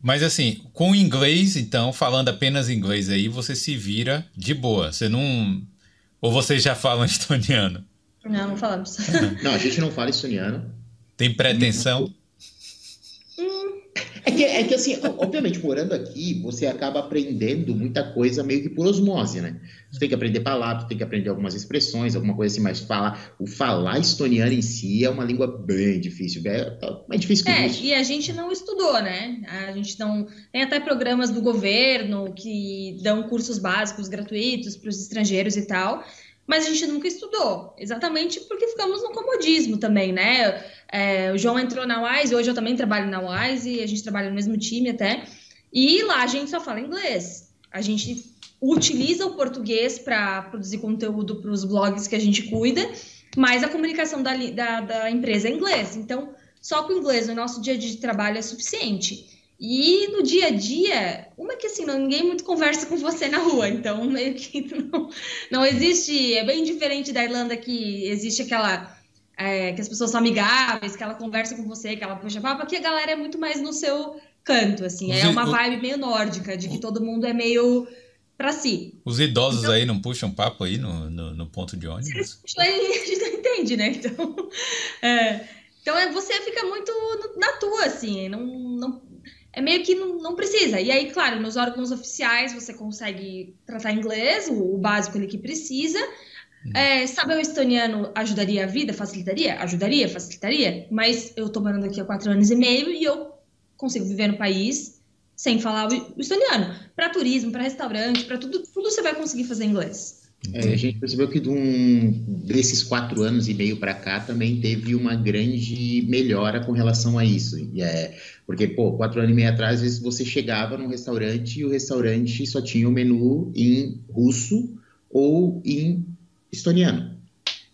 mas assim, com inglês, então, falando apenas inglês aí, você se vira de boa. Você não, ou vocês já falam *laughs* estoniano? Não, não falamos. não, a gente não fala estoniano. Tem pretensão? É que, é que assim, obviamente, morando aqui, você acaba aprendendo muita coisa meio que por osmose, né? Você tem que aprender palavras, tem que aprender algumas expressões, alguma coisa assim, mas falar, o falar estoniano em si é uma língua bem difícil, é mais difícil que É, isso. e a gente não estudou, né? A gente não. Tem até programas do governo que dão cursos básicos gratuitos para os estrangeiros e tal mas a gente nunca estudou, exatamente porque ficamos no comodismo também, né? É, o João entrou na Wise, hoje eu também trabalho na Wise, a gente trabalha no mesmo time até, e lá a gente só fala inglês. A gente utiliza o português para produzir conteúdo para os blogs que a gente cuida, mas a comunicação da, da, da empresa é inglês. Então, só com o inglês no nosso dia dia de trabalho é suficiente. E no dia a dia, uma que assim, ninguém muito conversa com você na rua, então *laughs* meio que não, não existe, é bem diferente da Irlanda que existe aquela, é, que as pessoas são amigáveis, que ela conversa com você, que ela puxa papo, aqui a galera é muito mais no seu canto, assim, é uma vibe meio nórdica, de que todo mundo é meio para si. Os idosos então, aí não puxam papo aí no, no, no ponto de ônibus? Eles puxam aí, *laughs* a gente não entende, né? Então, *laughs* é, então é, você fica muito na tua, assim, não, não, é meio que não, não, precisa. E aí, claro, nos órgãos oficiais você consegue tratar inglês, o, o básico ali que precisa. Hum. É, saber o estoniano ajudaria a vida? Facilitaria? Ajudaria, facilitaria. Mas eu tô morando aqui há quatro anos e meio e eu consigo viver no país sem falar o estoniano. Para turismo, para restaurante, para tudo, tudo você vai conseguir fazer inglês. É, a gente percebeu que de um, desses quatro anos e meio para cá também teve uma grande melhora com relação a isso. E é, porque, pô, quatro anos e meio atrás, às vezes você chegava num restaurante e o restaurante só tinha o menu em russo ou em estoniano.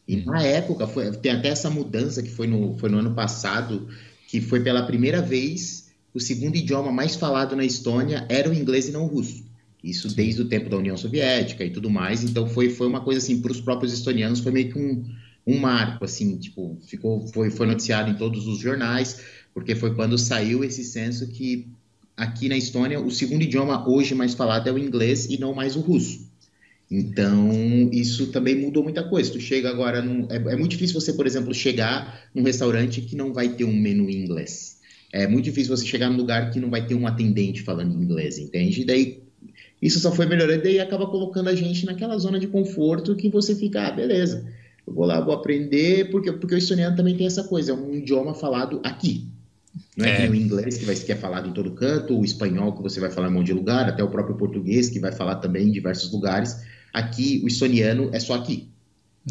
E na época, foi, tem até essa mudança que foi no, foi no ano passado, que foi pela primeira vez o segundo idioma mais falado na Estônia era o inglês e não o russo. Isso desde o tempo da União Soviética e tudo mais. Então foi, foi uma coisa assim para os próprios estonianos foi meio que um, um marco assim, tipo ficou foi, foi noticiado em todos os jornais porque foi quando saiu esse censo que aqui na Estônia o segundo idioma hoje mais falado é o inglês e não mais o russo. Então, isso também mudou muita coisa. Tu chega agora num, é, é, muito difícil você, por exemplo, chegar num restaurante que não vai ter um menu em inglês é muito difícil você chegar num lugar que não vai ter um atendente falando inglês, entende? E daí isso só foi melhorando, e daí acaba colocando a gente naquela zona de conforto que você fica, ah, beleza, eu vou lá, vou aprender, porque, porque o estoniano também tem essa coisa, é um idioma falado aqui. Não é, é. o inglês que, vai, que é falado em todo canto, o espanhol que você vai falar em um monte de lugar, até o próprio português que vai falar também em diversos lugares. Aqui, o estoniano é só aqui.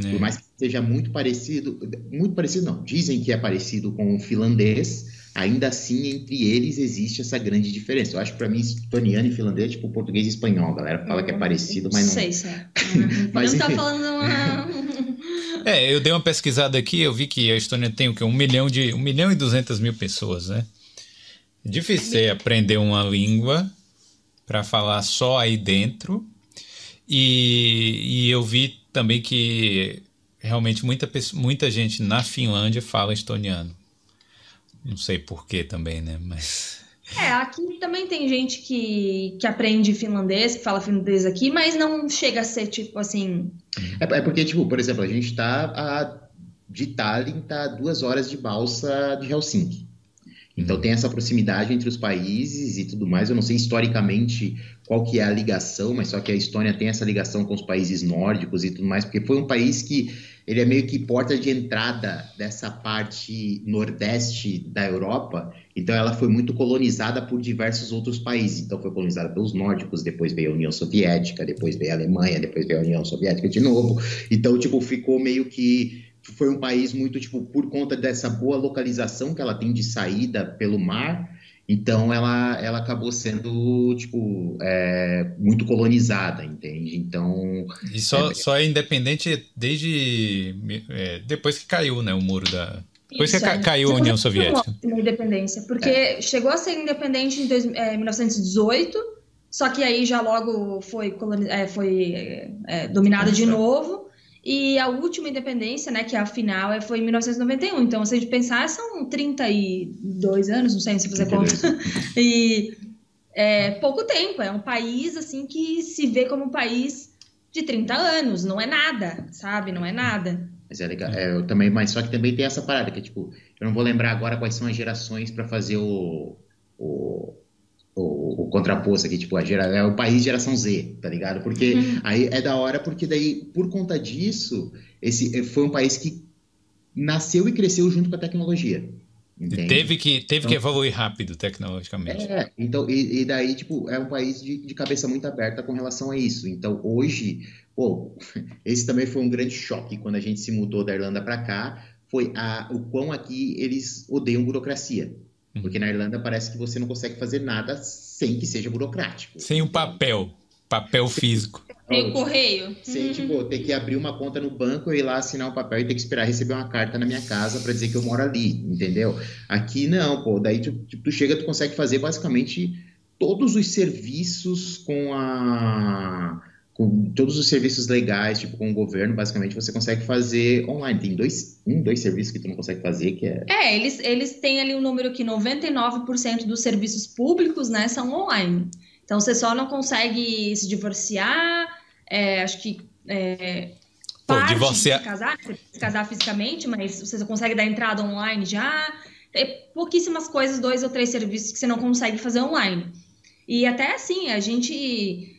É. Por mais que seja muito parecido, muito parecido não, dizem que é parecido com o finlandês, ainda assim entre eles existe essa grande diferença. Eu acho que para mim estoniano e finlandês é tipo português e espanhol. A galera fala que é parecido, mas não. Sei, sei. *laughs* mas não tá falando uma... *laughs* É, eu dei uma pesquisada aqui, eu vi que a Estônia tem o quê? Um milhão de um milhão e duzentas mil pessoas, né? Difícil é aprender uma língua para falar só aí dentro. E, e eu vi também que realmente muita, muita gente na Finlândia fala estoniano. Não sei porquê também, né? Mas. *laughs* É, aqui também tem gente que, que aprende finlandês, que fala finlandês aqui, mas não chega a ser tipo assim. É, é porque, tipo, por exemplo, a gente tá a, de Tallinn, tá duas horas de balsa de Helsinki. Então tem essa proximidade entre os países e tudo mais. Eu não sei historicamente qual que é a ligação, mas só que a Estônia tem essa ligação com os países nórdicos e tudo mais, porque foi um país que ele é meio que porta de entrada dessa parte nordeste da Europa. Então ela foi muito colonizada por diversos outros países. Então foi colonizada pelos nórdicos, depois veio a União Soviética, depois veio a Alemanha, depois veio a União Soviética de novo. Então tipo ficou meio que foi um país muito tipo por conta dessa boa localização que ela tem de saída pelo mar então ela, ela acabou sendo tipo é, muito colonizada, entende? Então e só é, só é independente desde é, depois que caiu, né, o muro da depois Isso, que é. caiu a União Soviética. A independência, porque é. chegou a ser independente em dois, 1918, é, só que aí já logo foi, foi dominada de novo. E a última independência, né, que é a final, é, foi em 1991. Então, se a gente pensar, são 32 anos, não sei se fazer conta. *laughs* e é pouco tempo. É um país, assim, que se vê como um país de 30 anos. Não é nada, sabe? Não é nada. Mas é legal. É, eu também, mas só que também tem essa parada, que é tipo, eu não vou lembrar agora quais são as gerações para fazer o, o o, o, contraposto aqui, tipo, a gera, é o país geração Z, tá ligado? Porque uhum. aí é da hora, porque daí, por conta disso, esse foi um país que nasceu e cresceu junto com a tecnologia. Entende? Teve que, teve então, que evoluir rápido tecnologicamente. É, então, e, e, daí, tipo, é um país de, de cabeça muito aberta com relação a isso. Então, hoje, pô, *laughs* esse também foi um grande choque quando a gente se mudou da Irlanda para cá, foi a, o quão aqui eles odeiam burocracia. Uhum. Porque na Irlanda parece que você não consegue fazer nada sem que seja burocrático. Sem o papel, papel físico. Sem o correio. Sem, tipo, ter que abrir uma conta no banco, e ir lá assinar um papel e ter que esperar receber uma carta na minha casa para dizer que eu moro ali, entendeu? Aqui não, pô. Daí tu, tipo, tu chega, tu consegue fazer basicamente todos os serviços com a com todos os serviços legais, tipo com o governo, basicamente você consegue fazer online. Tem dois, um, dois serviços que tu não consegue fazer, que é. É, eles, eles têm ali um número que 99% dos serviços públicos, né, são online. Então você só não consegue se divorciar, é, acho que é, Pô, divorciar... se casar, se casar fisicamente, mas você consegue dar entrada online já. Tem pouquíssimas coisas, dois ou três serviços que você não consegue fazer online. E até assim, a gente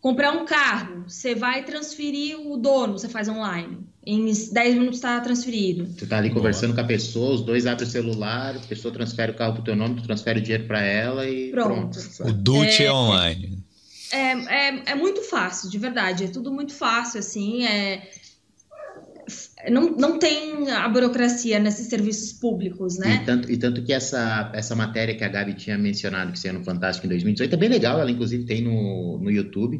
comprar um carro, você vai transferir o dono, você faz online. Em 10 minutos está transferido. Tu tá ali conversando com a pessoa, os dois abrem o celular, a pessoa transfere o carro pro teu nome, tu transfere o dinheiro para ela e pronto. pronto o Dutch é, online. É, é, é, muito fácil, de verdade. É tudo muito fácil, assim. É, não, não tem a burocracia nesses serviços públicos, né? E tanto, e tanto que essa, essa matéria que a Gabi tinha mencionado, que saiu no Fantástico em 2018, é bem legal, ela inclusive tem no, no YouTube,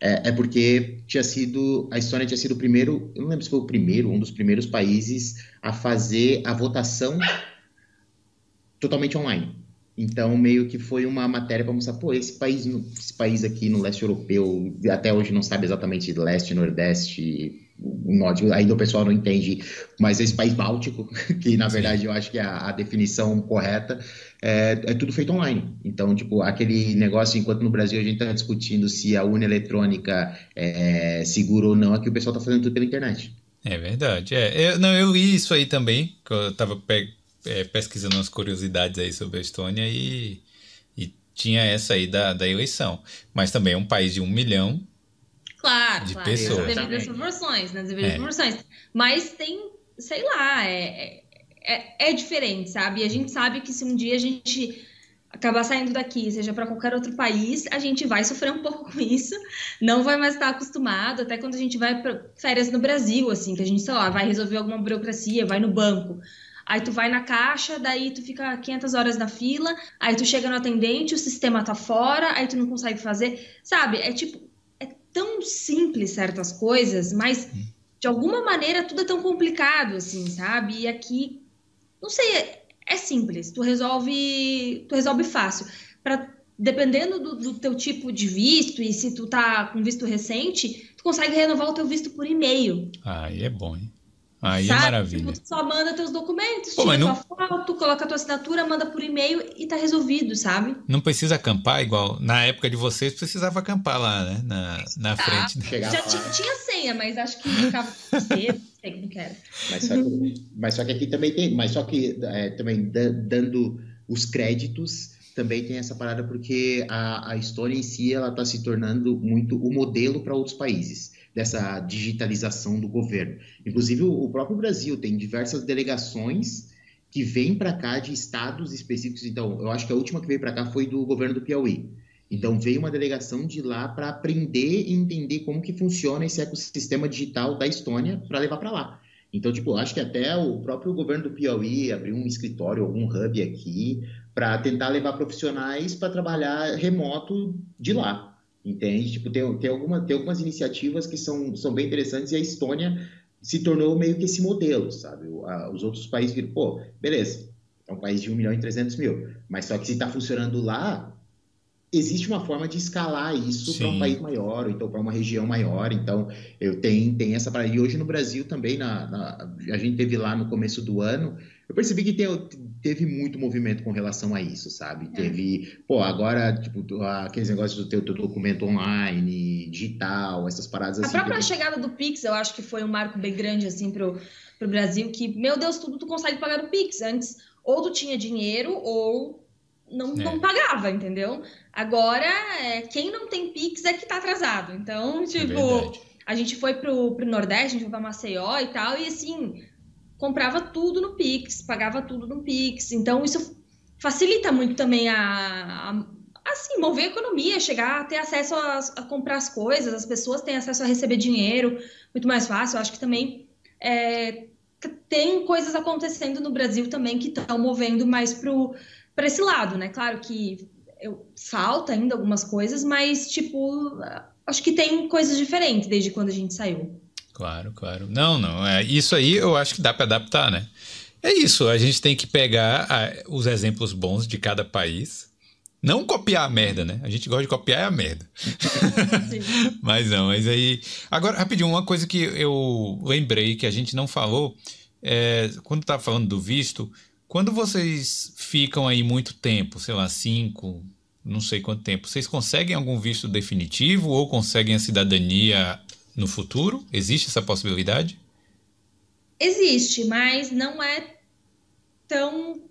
é, é, porque tinha sido, a Estônia tinha sido o primeiro, eu não lembro se foi o primeiro, um dos primeiros países a fazer a votação totalmente online. Então, meio que foi uma matéria para mostrar, pô, esse país, esse país aqui no leste europeu, até hoje não sabe exatamente leste, nordeste, o norte, ainda o pessoal não entende, mas esse país báltico, *laughs* que na verdade eu acho que é a, a definição correta, é, é, tudo feito online. Então, tipo, aquele negócio, enquanto no Brasil a gente está discutindo se a urna eletrônica é segura ou não, aqui o pessoal está fazendo tudo pela internet. É verdade. É, eu, não, eu vi isso aí também, que eu estava é, pesquisando umas curiosidades aí sobre a Estônia e, e tinha essa aí da, da eleição. Mas também é um país de um milhão claro, de claro, pessoas. Nas devidas proporções, nas devidas é. proporções. Mas tem, sei lá, é, é, é diferente, sabe? E a gente sabe que se um dia a gente acabar saindo daqui, seja para qualquer outro país, a gente vai sofrer um pouco com isso, não vai mais estar acostumado, até quando a gente vai para férias no Brasil, assim, que a gente, sei lá, vai resolver alguma burocracia, vai no banco. Aí tu vai na caixa, daí tu fica 500 horas na fila, aí tu chega no atendente, o sistema tá fora, aí tu não consegue fazer, sabe? É tipo, é tão simples certas coisas, mas de alguma maneira tudo é tão complicado assim, sabe? E aqui, não sei, é, é simples, tu resolve, tu resolve fácil. Para dependendo do, do, teu tipo de visto e se tu tá com visto recente, tu consegue renovar o teu visto por e-mail. Aí é bom, hein? Aí é Sabe? é maravilha. Tu só manda teus documentos, Pô, tira não... tua foto, coloca tua assinatura, manda por e-mail e tá resolvido, sabe? Não precisa acampar igual. Na época de vocês, precisava acampar lá, né? Na, na tá. frente. *laughs* Já tinha, tinha senha, mas acho que ficava cedo, sei como que era. Mas só que, mas só que aqui também tem. Mas só que é, também dando os créditos também tem essa parada porque a, a história em si ela está se tornando muito o modelo para outros países dessa digitalização do governo. Inclusive, o próprio Brasil tem diversas delegações que vêm para cá de estados específicos. Então, eu acho que a última que veio para cá foi do governo do Piauí. Então, veio uma delegação de lá para aprender e entender como que funciona esse ecossistema digital da Estônia para levar para lá. Então, tipo, acho que até o próprio governo do Piauí abriu um escritório, algum hub aqui, para tentar levar profissionais para trabalhar remoto de lá. Entende? Tipo, tem, tem, alguma, tem algumas iniciativas que são, são bem interessantes e a Estônia se tornou meio que esse modelo, sabe? Os outros países viram, pô, beleza, é um país de 1 milhão e 300 mil, mas só que se está funcionando lá, existe uma forma de escalar isso para um país maior, ou então para uma região maior. Então, eu tenho, tenho essa parada. E hoje no Brasil também, na, na, a gente teve lá no começo do ano, eu percebi que tem, teve muito movimento com relação a isso, sabe? É. Teve, pô, agora, tipo, aqueles negócios do teu, teu documento online, digital, essas paradas assim. A própria teve... chegada do Pix, eu acho que foi um marco bem grande, assim, pro, pro Brasil, que, meu Deus, tudo tu consegue pagar no Pix. Antes, ou tu tinha dinheiro, ou não, é. não pagava, entendeu? Agora, é, quem não tem Pix é que tá atrasado. Então, é tipo, a gente foi pro, pro Nordeste, a gente foi pra Maceió e tal, e assim, comprava tudo no Pix, pagava tudo no Pix. Então, isso facilita muito também a, a assim, mover a economia, chegar a ter acesso a, a, comprar as coisas, as pessoas têm acesso a receber dinheiro muito mais fácil. Eu acho que também é, tem coisas acontecendo no Brasil também que estão movendo mais para esse lado, né? Claro que eu, falta ainda algumas coisas, mas, tipo, acho que tem coisas diferentes desde quando a gente saiu. Claro, claro. Não, não. É, isso aí eu acho que dá para adaptar, né? É isso. A gente tem que pegar a, os exemplos bons de cada país. Não copiar a merda, né? A gente gosta de copiar a merda. *laughs* mas não, mas aí. Agora, rapidinho, uma coisa que eu lembrei que a gente não falou. É, quando tá falando do visto, quando vocês ficam aí muito tempo, sei lá, cinco, não sei quanto tempo, vocês conseguem algum visto definitivo ou conseguem a cidadania no futuro? Existe essa possibilidade? Existe, mas não é tão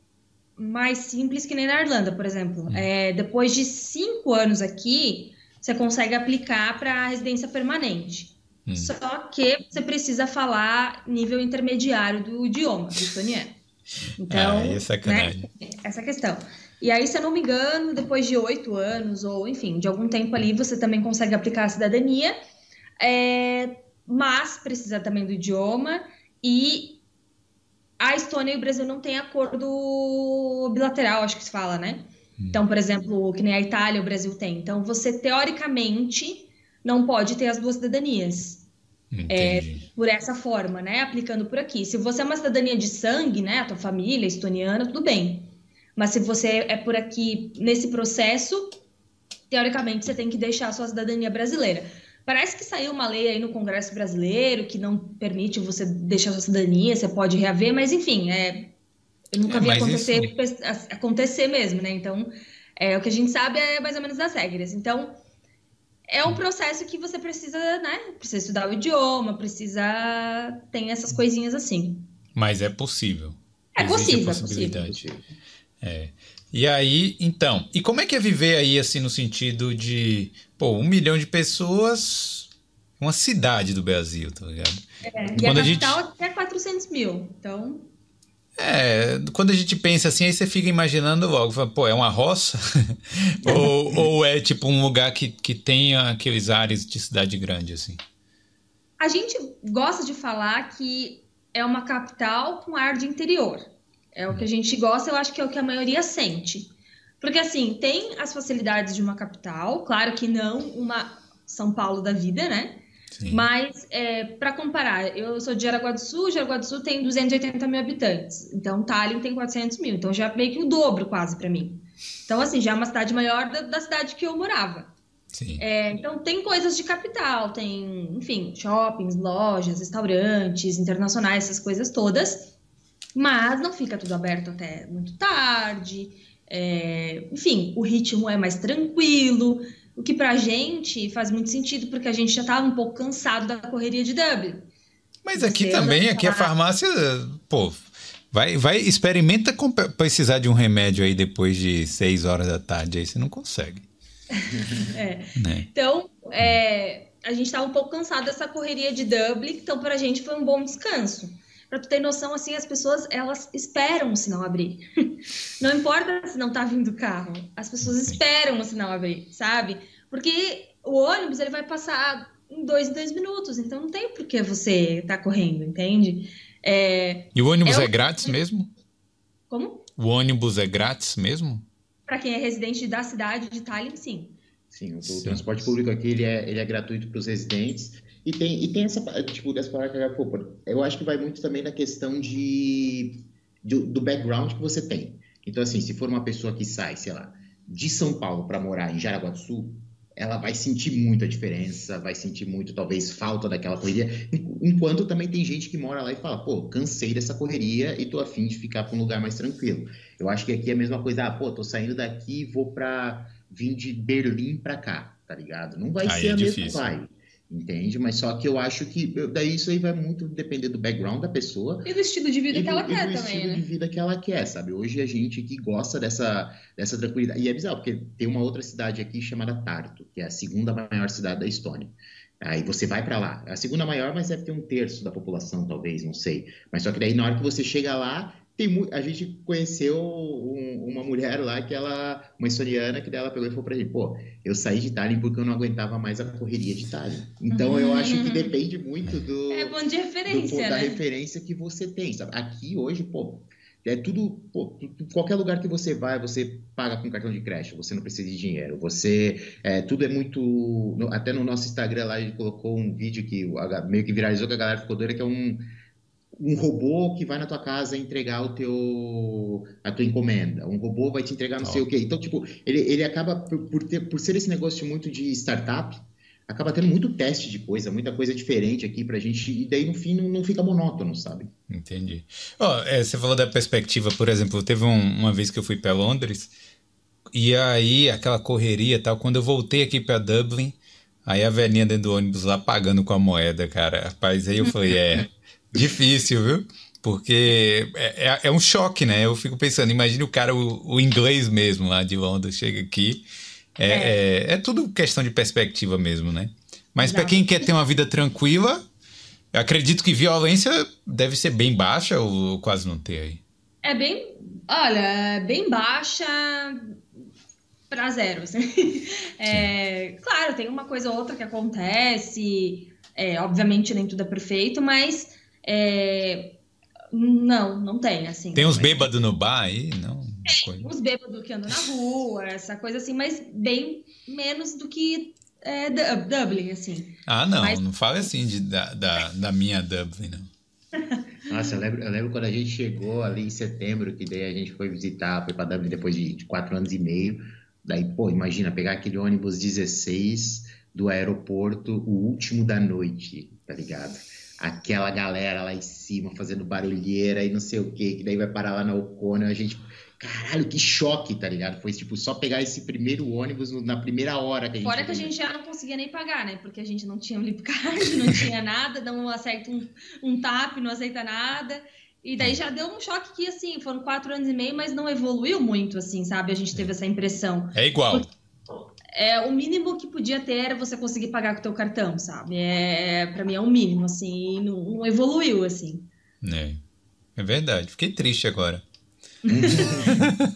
mais simples que nem na Irlanda, por exemplo. Hum. É, depois de cinco anos aqui, você consegue aplicar para residência permanente. Hum. Só que você precisa falar nível intermediário do idioma, do estoniano. *laughs* Então, ah, é sacanagem. Né, essa questão. E aí, se eu não me engano, depois de oito anos, ou enfim, de algum tempo ali, você também consegue aplicar a cidadania, é, mas precisa também do idioma. E a Estônia e o Brasil não têm acordo bilateral, acho que se fala, né? Hum. Então, por exemplo, que nem a Itália o Brasil têm. Então, você teoricamente não pode ter as duas cidadanias. É, por essa forma, né? Aplicando por aqui. Se você é uma cidadania de sangue, né? A tua família é estoniana, tudo bem. Mas se você é por aqui nesse processo, teoricamente você tem que deixar a sua cidadania brasileira. Parece que saiu uma lei aí no Congresso brasileiro que não permite você deixar a sua cidadania, você pode reaver, mas enfim, é, eu nunca é, vi acontecer, isso... acontecer mesmo, né? Então, é, o que a gente sabe é mais ou menos das regras. Então, é um processo que você precisa, né? Precisa estudar o idioma, precisa. Tem essas coisinhas assim. Mas é possível. É possível, é possível. É. E aí, então, e como é que é viver aí, assim, no sentido de, pô, um milhão de pessoas, uma cidade do Brasil, tá ligado? É, e Quando a capital a gente... é 400 mil, então... É, quando a gente pensa assim, aí você fica imaginando logo, fala, pô, é uma roça? *laughs* ou, ou é tipo um lugar que, que tenha aqueles ares de cidade grande, assim? A gente gosta de falar que é uma capital com ar de interior. É o que a gente gosta, eu acho que é o que a maioria sente. Porque, assim, tem as facilidades de uma capital, claro que não uma São Paulo da vida, né? Sim. Mas, é, para comparar, eu sou de Jaraguá do Sul, Jaraguá do Sul tem 280 mil habitantes, então Tallinn tem 400 mil, então já meio que o dobro quase para mim. Então, assim, já é uma cidade maior da, da cidade que eu morava. É, então, tem coisas de capital, tem, enfim, shoppings, lojas, restaurantes internacionais, essas coisas todas, mas não fica tudo aberto até muito tarde. É, enfim, o ritmo é mais tranquilo. O que pra gente faz muito sentido, porque a gente já estava um pouco cansado da correria de Dublin. Mas aqui Você também, aqui a farmácia, pô, vai, vai, experimenta precisar de um remédio aí depois de seis horas da tarde, aí você não consegue. *laughs* é. Né? Então, é, a gente estava um pouco cansado dessa correria de Dublin, então pra gente foi um bom descanso. Pra tu ter noção, assim, as pessoas, elas esperam o sinal abrir. *laughs* não importa se não tá vindo carro, as pessoas esperam o sinal abrir, sabe? Porque o ônibus, ele vai passar em dois em dois minutos, então não tem por que você tá correndo, entende? É, e o ônibus é, é grátis mesmo? Como? O ônibus é grátis mesmo? Para quem é residente da cidade de Tallinn, sim. Sim, o, sim. transporte público aqui ele é, ele é gratuito para os residentes. E tem, e tem essa, tipo, dessa palavra que eu eu acho que vai muito também na questão de, de, do background que você tem. Então, assim, se for uma pessoa que sai, sei lá, de São Paulo para morar em Jaraguá do Sul, ela vai sentir muito a diferença, vai sentir muito, talvez, falta daquela correria. Enquanto também tem gente que mora lá e fala, pô, cansei dessa correria e tô afim de ficar para um lugar mais tranquilo. Eu acho que aqui é a mesma coisa, ah, pô, tô saindo daqui e vou para vir de Berlim para cá, tá ligado? Não vai Aí ser é a difícil. mesma vibe entende? Mas só que eu acho que daí isso aí vai muito depender do background da pessoa e do estilo de vida que do, ela quer do também, estilo né? de vida que ela quer, sabe? Hoje a gente que gosta dessa dessa tranquilidade e é bizarro porque tem uma outra cidade aqui chamada Tartu, que é a segunda maior cidade da Estônia. Aí você vai para lá, a segunda maior, mas deve ter um terço da população, talvez, não sei. Mas só que daí na hora que você chega lá, tem a gente conheceu um, uma mulher lá que ela, uma historiana, que dela pegou e falou pra gente, pô, eu saí de Tallinn porque eu não aguentava mais a correria de Tallinn. Então eu acho que hum. depende muito do, é bom de referência, do, né? da referência que você tem, sabe? Aqui hoje, pô, é tudo, pô, qualquer lugar que você vai, você paga com cartão de crédito, você não precisa de dinheiro. Você, é, tudo é muito, até no nosso Instagram lá ele colocou um vídeo que meio que viralizou que a galera ficou doida que é um um robô que vai na tua casa entregar o teu a tua encomenda. Um robô vai te entregar não sei o quê. Então, tipo, ele, ele acaba por, ter, por ser esse negócio muito de startup, acaba tendo muito teste de coisa, muita coisa diferente aqui pra gente, e daí no fim não, não fica monótono, sabe? Entendi. Oh, é, você falou da perspectiva, por exemplo, teve um, uma vez que eu fui para Londres, E aí, aquela correria e tal. Quando eu voltei aqui para Dublin, aí a velhinha dentro do ônibus lá pagando com a moeda, cara. Rapaz, aí eu falei, é *laughs* difícil, viu? Porque é, é, é um choque, né? Eu fico pensando, imagine o cara, o, o inglês mesmo lá de Londres, chega aqui. É, é. é, é tudo questão de perspectiva mesmo, né? Mas para quem quer ter uma vida tranquila, acredito que violência deve ser bem baixa ou quase não ter aí. É bem, olha, bem baixa para zero. Assim. *laughs* É, claro, tem uma coisa ou outra que acontece. É, obviamente nem tudo é perfeito, mas é, não, não tem assim. Tem uns bêbados no bar aí, não? Tem uns bêbados que andam na rua, essa coisa assim, mas bem menos do que é, Dublin, assim. Ah, não, Mas... não fala assim de, da, da, da minha Dublin, não. *laughs* Nossa, eu lembro, eu lembro quando a gente chegou ali em setembro, que daí a gente foi visitar, foi para Dublin depois de, de, quatro anos e meio. Daí, pô, imagina, pegar aquele ônibus 16 do aeroporto, o último da noite, tá ligado? Aquela galera lá em cima fazendo barulheira e não sei o que, que daí vai parar lá na Ocona, a gente caralho, que choque, tá ligado? Foi tipo só pegar esse primeiro ônibus na primeira hora que a gente. Fora que a gente já não conseguia nem pagar, né? Porque a gente não tinha um card, não tinha *laughs* nada, não aceita um, um TAP, não aceita nada. E daí já deu um choque que, assim, foram quatro anos e meio, mas não evoluiu muito, assim, sabe? A gente teve essa impressão. É igual. É, o mínimo que podia ter era você conseguir pagar com o teu cartão, sabe? É, para mim é o mínimo, assim, não, não evoluiu, assim. É, é verdade. Fiquei triste agora. *laughs*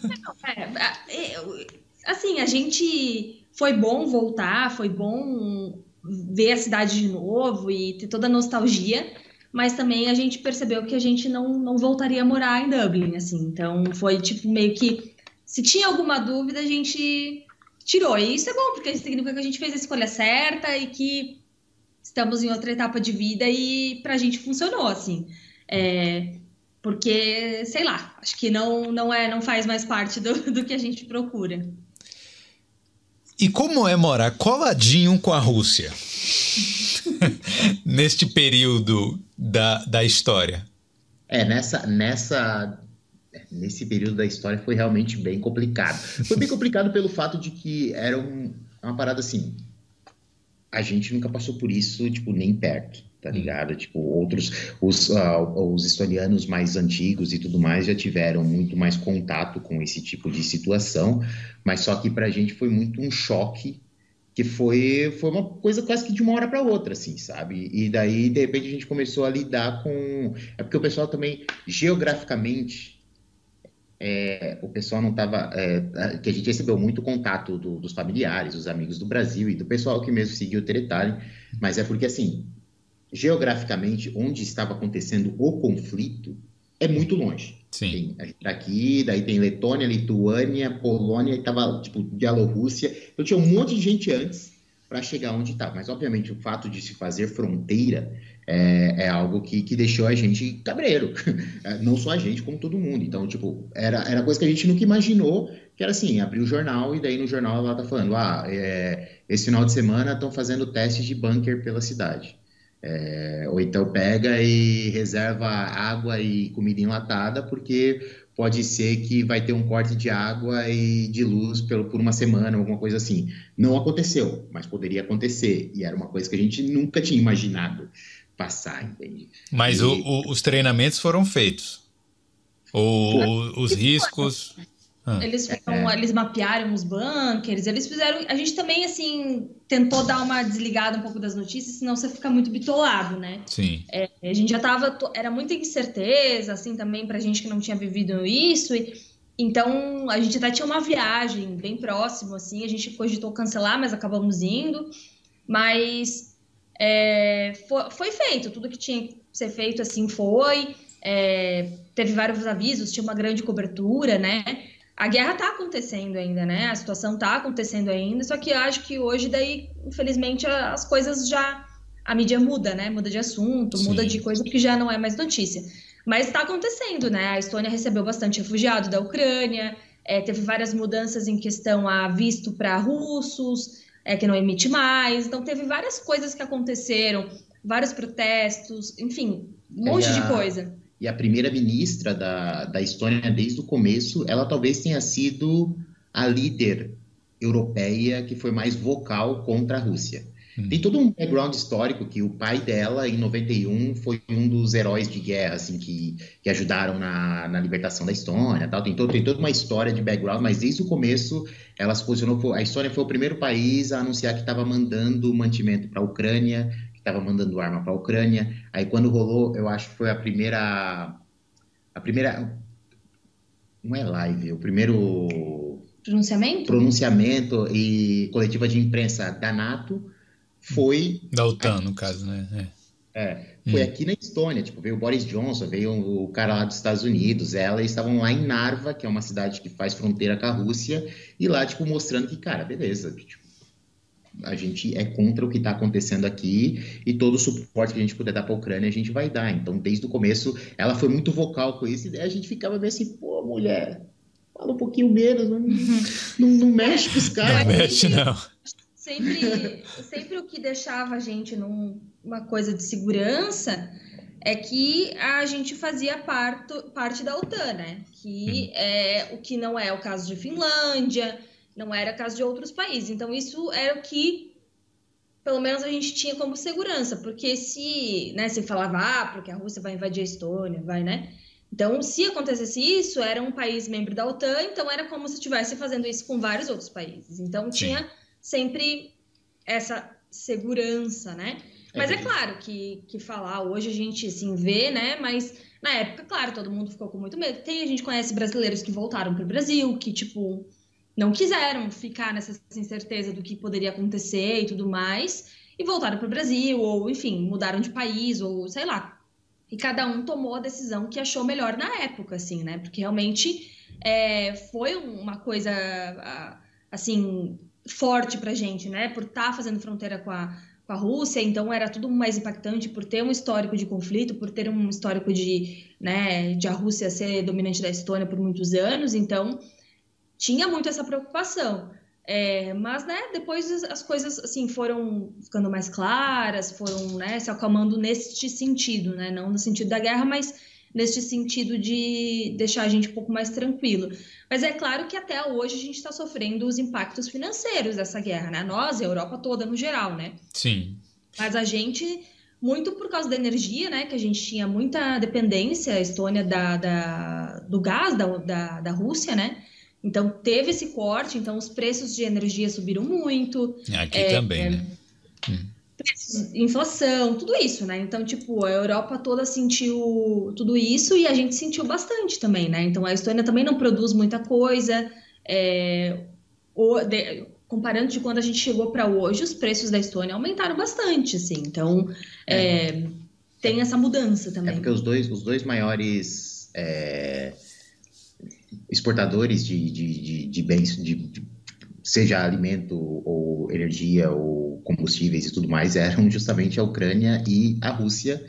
É, é, assim, a gente foi bom voltar, foi bom ver a cidade de novo e ter toda a nostalgia, mas também a gente percebeu que a gente não, não voltaria a morar em Dublin, assim. Então foi tipo meio que se tinha alguma dúvida, a gente tirou. E isso é bom, porque significa que a gente fez a escolha certa e que estamos em outra etapa de vida e pra gente funcionou, assim. É, porque, sei lá, acho que não, não, é, não faz mais parte do, do que a gente procura. E como é morar coladinho com a Rússia? *laughs* Neste período da, da história. É, nessa, nessa, nesse período da história foi realmente bem complicado. Foi bem complicado pelo fato de que era um, uma parada assim. A gente nunca passou por isso, tipo, nem perto tá ligado? Tipo, outros, os, uh, os historianos mais antigos e tudo mais já tiveram muito mais contato com esse tipo de situação, mas só que pra gente foi muito um choque, que foi, foi uma coisa quase que de uma hora para outra, assim, sabe? E daí, de repente, a gente começou a lidar com... É porque o pessoal também, geograficamente, é, o pessoal não estava. É, que a gente recebeu muito contato do, dos familiares, dos amigos do Brasil e do pessoal que mesmo seguiu o Teretalho, mas é porque assim geograficamente, onde estava acontecendo o conflito, é muito longe. Sim. Tem, a gente tá aqui, daí tem Letônia, Lituânia, Polônia, e tava, tipo, Bielorrússia. Então tinha um monte de gente antes para chegar onde estava. Mas, obviamente, o fato de se fazer fronteira é, é algo que, que deixou a gente cabreiro. *laughs* É, não só a gente, como todo mundo. Então, tipo, era, era coisa que a gente nunca imaginou, que era assim, abrir o jornal e daí no jornal ela tá falando, ah, é, esse final de semana estão fazendo testes de bunker pela cidade. É, ou então pega e reserva água e comida enlatada, porque pode ser que vai ter um corte de água e de luz por, por uma semana, alguma coisa assim. Não aconteceu, mas poderia acontecer. E era uma coisa que a gente nunca tinha imaginado passar, entende? Mas e... o, o, os treinamentos foram feitos? Ou os riscos... Ah. Eles, foram, é. eles mapearam os bunkers, eles fizeram. A gente também, assim, tentou dar uma desligada um pouco das notícias, senão você fica muito bitolado, né? Sim. É, a gente já tava. Era muita incerteza, assim, também pra gente que não tinha vivido isso. E, então, a gente até tinha uma viagem bem próximo, assim, a gente cogitou cancelar, mas acabamos indo. Mas é, foi, foi, feito, tudo que tinha que ser feito, assim, foi. É, teve vários avisos, tinha uma grande cobertura, né? a guerra está acontecendo ainda, né? A situação está acontecendo ainda, só que eu acho que hoje, daí, infelizmente, as coisas já. A mídia muda, né? Muda de assunto, Sim. muda de coisa que já não é mais notícia. Mas está acontecendo, né? A Estônia recebeu bastante refugiado da Ucrânia, é, teve várias mudanças em questão a visto para russos, é, que não emite mais. Então, teve várias coisas que aconteceram, vários protestos, enfim, um monte de coisa. E a primeira ministra da, da Estônia, desde o começo, ela talvez tenha sido a líder europeia que foi mais vocal contra a Rússia. Hum. Tem todo um background histórico que o pai dela, em 91, foi um dos heróis de guerra, assim, que, que ajudaram na, na libertação da Estônia, tal. Tem, todo, tem toda uma história de background, mas desde o começo ela se posicionou... A Estônia foi o primeiro país a anunciar que estava mandando mantimento para a Ucrânia, que estava mandando arma para a Ucrânia. Aí quando rolou, eu acho que foi a primeira... A primeira... Não é live, o primeiro... Pronunciamento? Pronunciamento e coletiva de imprensa da NATO foi. Da OTAN, no caso, né? É. é foi hum. aqui na Estônia, tipo, veio o Boris Johnson, veio o cara lá dos Estados Unidos, ela, estavam lá em Narva, que é uma cidade que faz fronteira com a Rússia, e lá, tipo, mostrando que, cara, beleza, tipo, a gente é contra o que está acontecendo aqui e todo o suporte que a gente puder dar para a Ucrânia a gente vai dar. Então, desde o começo, ela foi muito vocal com isso e a gente ficava meio assim, pô, mulher, fala um pouquinho menos, não, não, não mexe com os caras. Não mexe, não sempre, sempre o que deixava a gente numa coisa de segurança é que a gente fazia parto, parte da OTAN, né? Que é o que não é o caso de Finlândia, não era o caso de outros países. Então, isso era o que, pelo menos, a gente tinha como segurança, porque se, né, se falava, ah, porque a Rússia vai invadir a Estônia, vai, né? Então, se acontecesse isso, era um país membro da OTAN, então era como se estivesse fazendo isso com vários outros países. Então, Sim. tinha sempre essa segurança, né? É mas é, é claro que, que falar hoje a gente assim vê, né? Mas na época, claro, todo mundo ficou com muito medo. Tem, a gente conhece brasileiros que voltaram para o Brasil, que, tipo, não quiseram ficar nessa incerteza do que poderia acontecer e tudo mais, e voltaram para o Brasil, ou, enfim, mudaram de país, ou sei lá. E cada um tomou a decisão que achou melhor na época, assim, né? Porque realmente é, foi uma coisa, assim, forte para a gente, né? Por estar tá fazendo fronteira com a, com a Rússia, então era tudo mais impactante por ter um histórico de conflito, por ter um histórico de, né, de a Rússia ser dominante da Estônia por muitos anos, então tinha muito essa preocupação. É, mas, né, depois as coisas, assim, foram ficando mais claras, foram, né, se acalmando neste sentido, né, não no sentido da guerra, mas neste sentido de deixar a gente um pouco mais tranquilo. Mas é claro que até hoje a gente está sofrendo os impactos financeiros dessa guerra, né? Nós, a Europa toda no geral, né? Sim. Mas a gente, muito por causa da energia, né? Que a gente tinha muita dependência, a Estônia, da, da do gás da, da, da Rússia, né? Então teve esse corte, então os preços de energia subiram muito. Aqui é, também, é, né? Hum inflação, tudo isso, né? Então, tipo, a Europa toda sentiu tudo isso e a gente sentiu bastante também, né? Então, a Estônia também não produz muita coisa. É, o, de, comparando de quando a gente chegou para hoje, os preços da Estônia aumentaram bastante, assim. Então, é, é, tem essa mudança também. É porque os dois, os dois maiores é, exportadores de, de, de, de bens, de, seja alimento ou energia ou combustíveis e tudo mais, eram *laughs* justamente a Ucrânia e a Rússia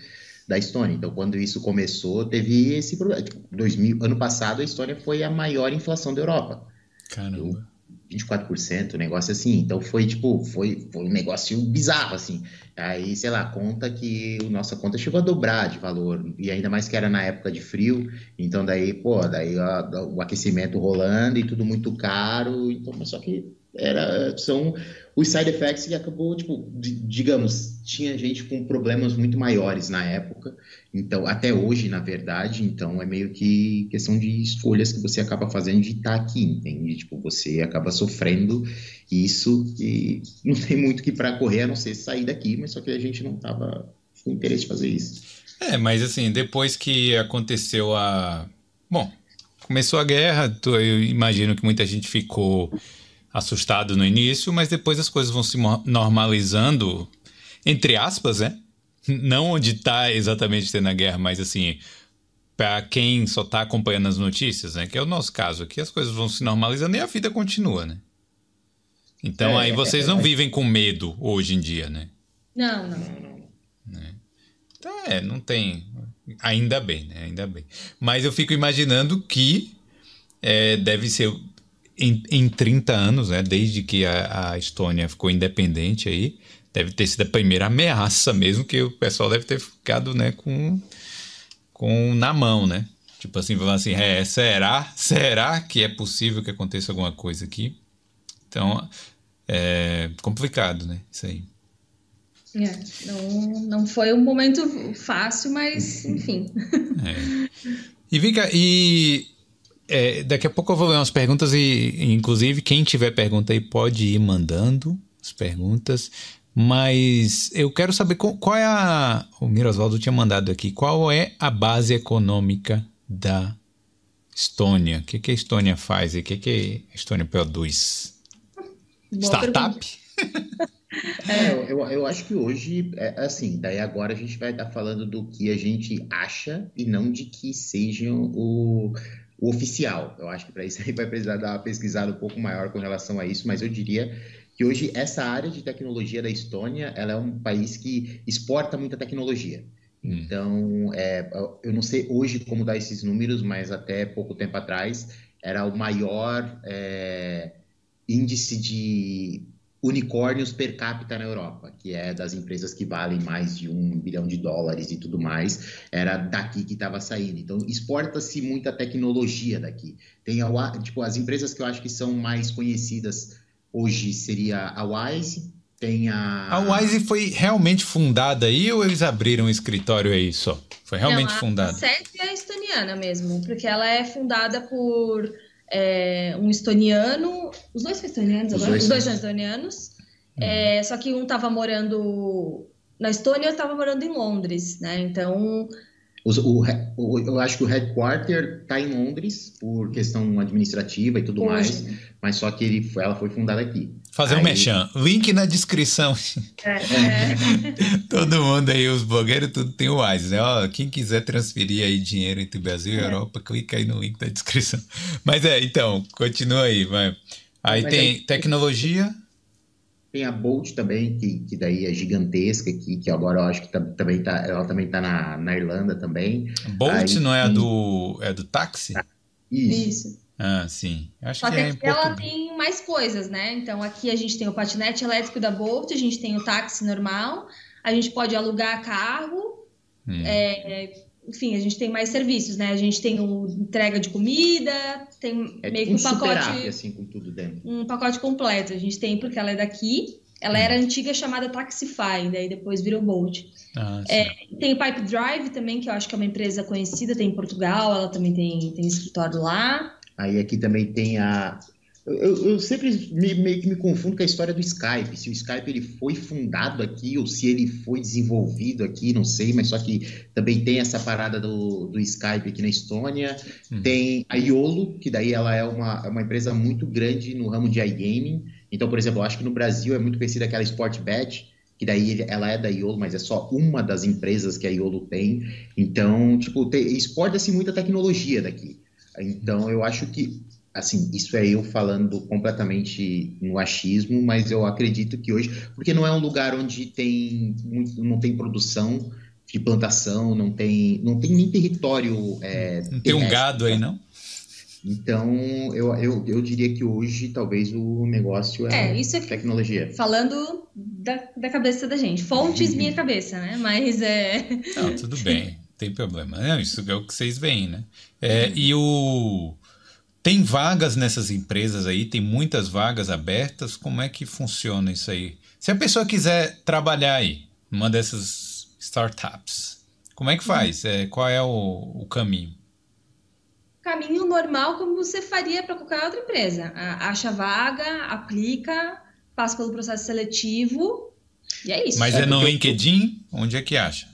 da Estônia. Então, quando isso começou, teve esse problema. 2000, tipo, ano passado, a Estônia foi a maior inflação da Europa. Caramba. 24%, um negócio assim. Então foi tipo, foi, foi um negócio bizarro, assim. Aí, sei lá, conta que a nossa conta chegou a dobrar de valor, e ainda mais que era na época de frio, então daí, pô, daí ó, o aquecimento rolando e tudo muito caro, então, só que era, são os side effects que acabou, tipo, digamos, tinha gente com problemas muito maiores na época, então, até hoje, na verdade, então é meio que questão de escolhas que você acaba fazendo de estar tá aqui, entende? Tipo, você acaba sofrendo isso e não tem muito que para correr a não ser sair daqui, mas só que a gente não tava com interesse de fazer isso. É, mas assim, depois que aconteceu a. Bom, começou a guerra, eu imagino que muita gente ficou assustado no início, mas depois as coisas vão se normalizando, entre aspas, né? Não onde está exatamente tendo a guerra, mas assim, para quem só está acompanhando as notícias, né? Que é o nosso caso aqui, as coisas vão se normalizando e a vida continua, né? Então é, aí vocês é, não é, vivem com medo hoje em dia, né? Não, não, não. Né? Então é, não tem. Ainda bem, né? Ainda bem. Mas eu fico imaginando que é, deve ser em, em 30 anos, né? Desde que a, a Estônia ficou independente aí, deve ter sido a primeira ameaça mesmo que o pessoal deve ter ficado, né, com, com na mão, né? Tipo assim, falando assim, é, será? Será que é possível que aconteça alguma coisa aqui? Então, é complicado, né? Isso aí. É, não, não foi um momento fácil, mas enfim. É. E Vika, e é, daqui a pouco eu vou ler umas perguntas e, inclusive, quem tiver pergunta aí pode ir mandando as perguntas. Mas eu quero saber qual, qual é a. O Mirosvaldo tinha mandado aqui. Qual é a base econômica da Estônia? O que, que a Estônia faz e o que, que a Estônia produz? Boa Startup? *laughs* é, eu, eu acho que hoje, é assim, daí agora a gente vai estar falando do que a gente acha e não de que seja o, o oficial. Eu acho que para isso aí vai precisar dar uma pesquisada um pouco maior com relação a isso, mas eu diria que hoje essa área de tecnologia da Estônia, ela é um país que exporta muita tecnologia. Hum. Então, é, eu não sei hoje como dar esses números, mas até pouco tempo atrás era o maior é, índice de unicórnios per capita na Europa, que é das empresas que valem mais de um bilhão de dólares e tudo mais, era daqui que estava saindo. Então, exporta-se muita tecnologia daqui. Tem a, tipo, as empresas que eu acho que são mais conhecidas hoje seria a Wise, tem a... A Wise foi realmente fundada aí ou eles abriram um escritório aí só? Foi realmente Não, fundada? A sede é estoniana mesmo, porque ela é fundada por é, um estoniano. Os dois são estonianos agora? Os dois são estonianos. Uhum. É, só que um estava morando na Estônia e outro estava morando em Londres, né? Então. O, o, eu acho que o headquarter está em Londres por questão administrativa e tudo Hoje. mais, mas só que ele, ela foi fundada aqui. Fazer aí... um mechan. Link na descrição. É, *laughs* é. *laughs* Todo mundo aí, os blogueiros, tudo tem o Wise, né? Ó, quem quiser transferir aí dinheiro entre Brasil e é. Europa, clica aí no link da descrição. *laughs* Mas é, então, continua aí, vai. Aí Mas tem aí, tecnologia. Tem a Bolt também, que, que daí é gigantesca aqui, que agora eu acho que tá, também tá, ela também tá na, na Irlanda também. Bolt aí, não é a do, é do táxi? Isso. Isso. Ah, sim. Acho Só que, que é aqui ela tem mais coisas, né? Então aqui a gente tem o patinete elétrico da Bolt, a gente tem o táxi normal, a gente pode alugar carro, hum. é, enfim, a gente tem mais serviços, né? A gente tem o entrega de comida, tem é meio que um, um pacote. assim, com tudo dentro. Um pacote completo. A gente tem porque ela é daqui. Ela hum. era antiga chamada Taxify, daí depois virou Bolt. Ah, é, tem o Pipe Drive também, que eu acho que é uma empresa conhecida, tem em Portugal, ela também tem, tem escritório lá. Aí aqui também tem a. Eu, eu sempre me, meio que me confundo com a história do Skype. Se o Skype ele foi fundado aqui ou se ele foi desenvolvido aqui, não sei, mas só que também tem essa parada do, do Skype aqui na Estônia. Uhum. Tem a Iolo, que daí ela é uma, é uma empresa muito grande no ramo de iGaming. Então, por exemplo, eu acho que no Brasil é muito conhecida aquela Sportbet, que daí ela é da Iolo, mas é só uma das empresas que a Iolo tem. Então, tipo, exporta-se muita tecnologia daqui. Então, eu acho que, assim, isso é eu falando completamente no achismo, mas eu acredito que hoje, porque não é um lugar onde tem muito, não tem produção de plantação, não tem, não tem nem território. É, não tem um gado aí, não? Então, eu, eu, eu diria que hoje talvez o negócio é, é isso é tecnologia. Falando da, da cabeça da gente. Fontes, minha *laughs* cabeça, né? Mas é. Não, tudo bem tem problema. É, isso é o que vocês veem, né? É, e o. Tem vagas nessas empresas aí, tem muitas vagas abertas. Como é que funciona isso aí? Se a pessoa quiser trabalhar aí, numa dessas startups, como é que faz? É, qual é o, o caminho? Caminho normal, como você faria para qualquer outra empresa. Acha vaga, aplica, passa pelo processo seletivo e é isso. Mas é, é no LinkedIn? Onde é que acha?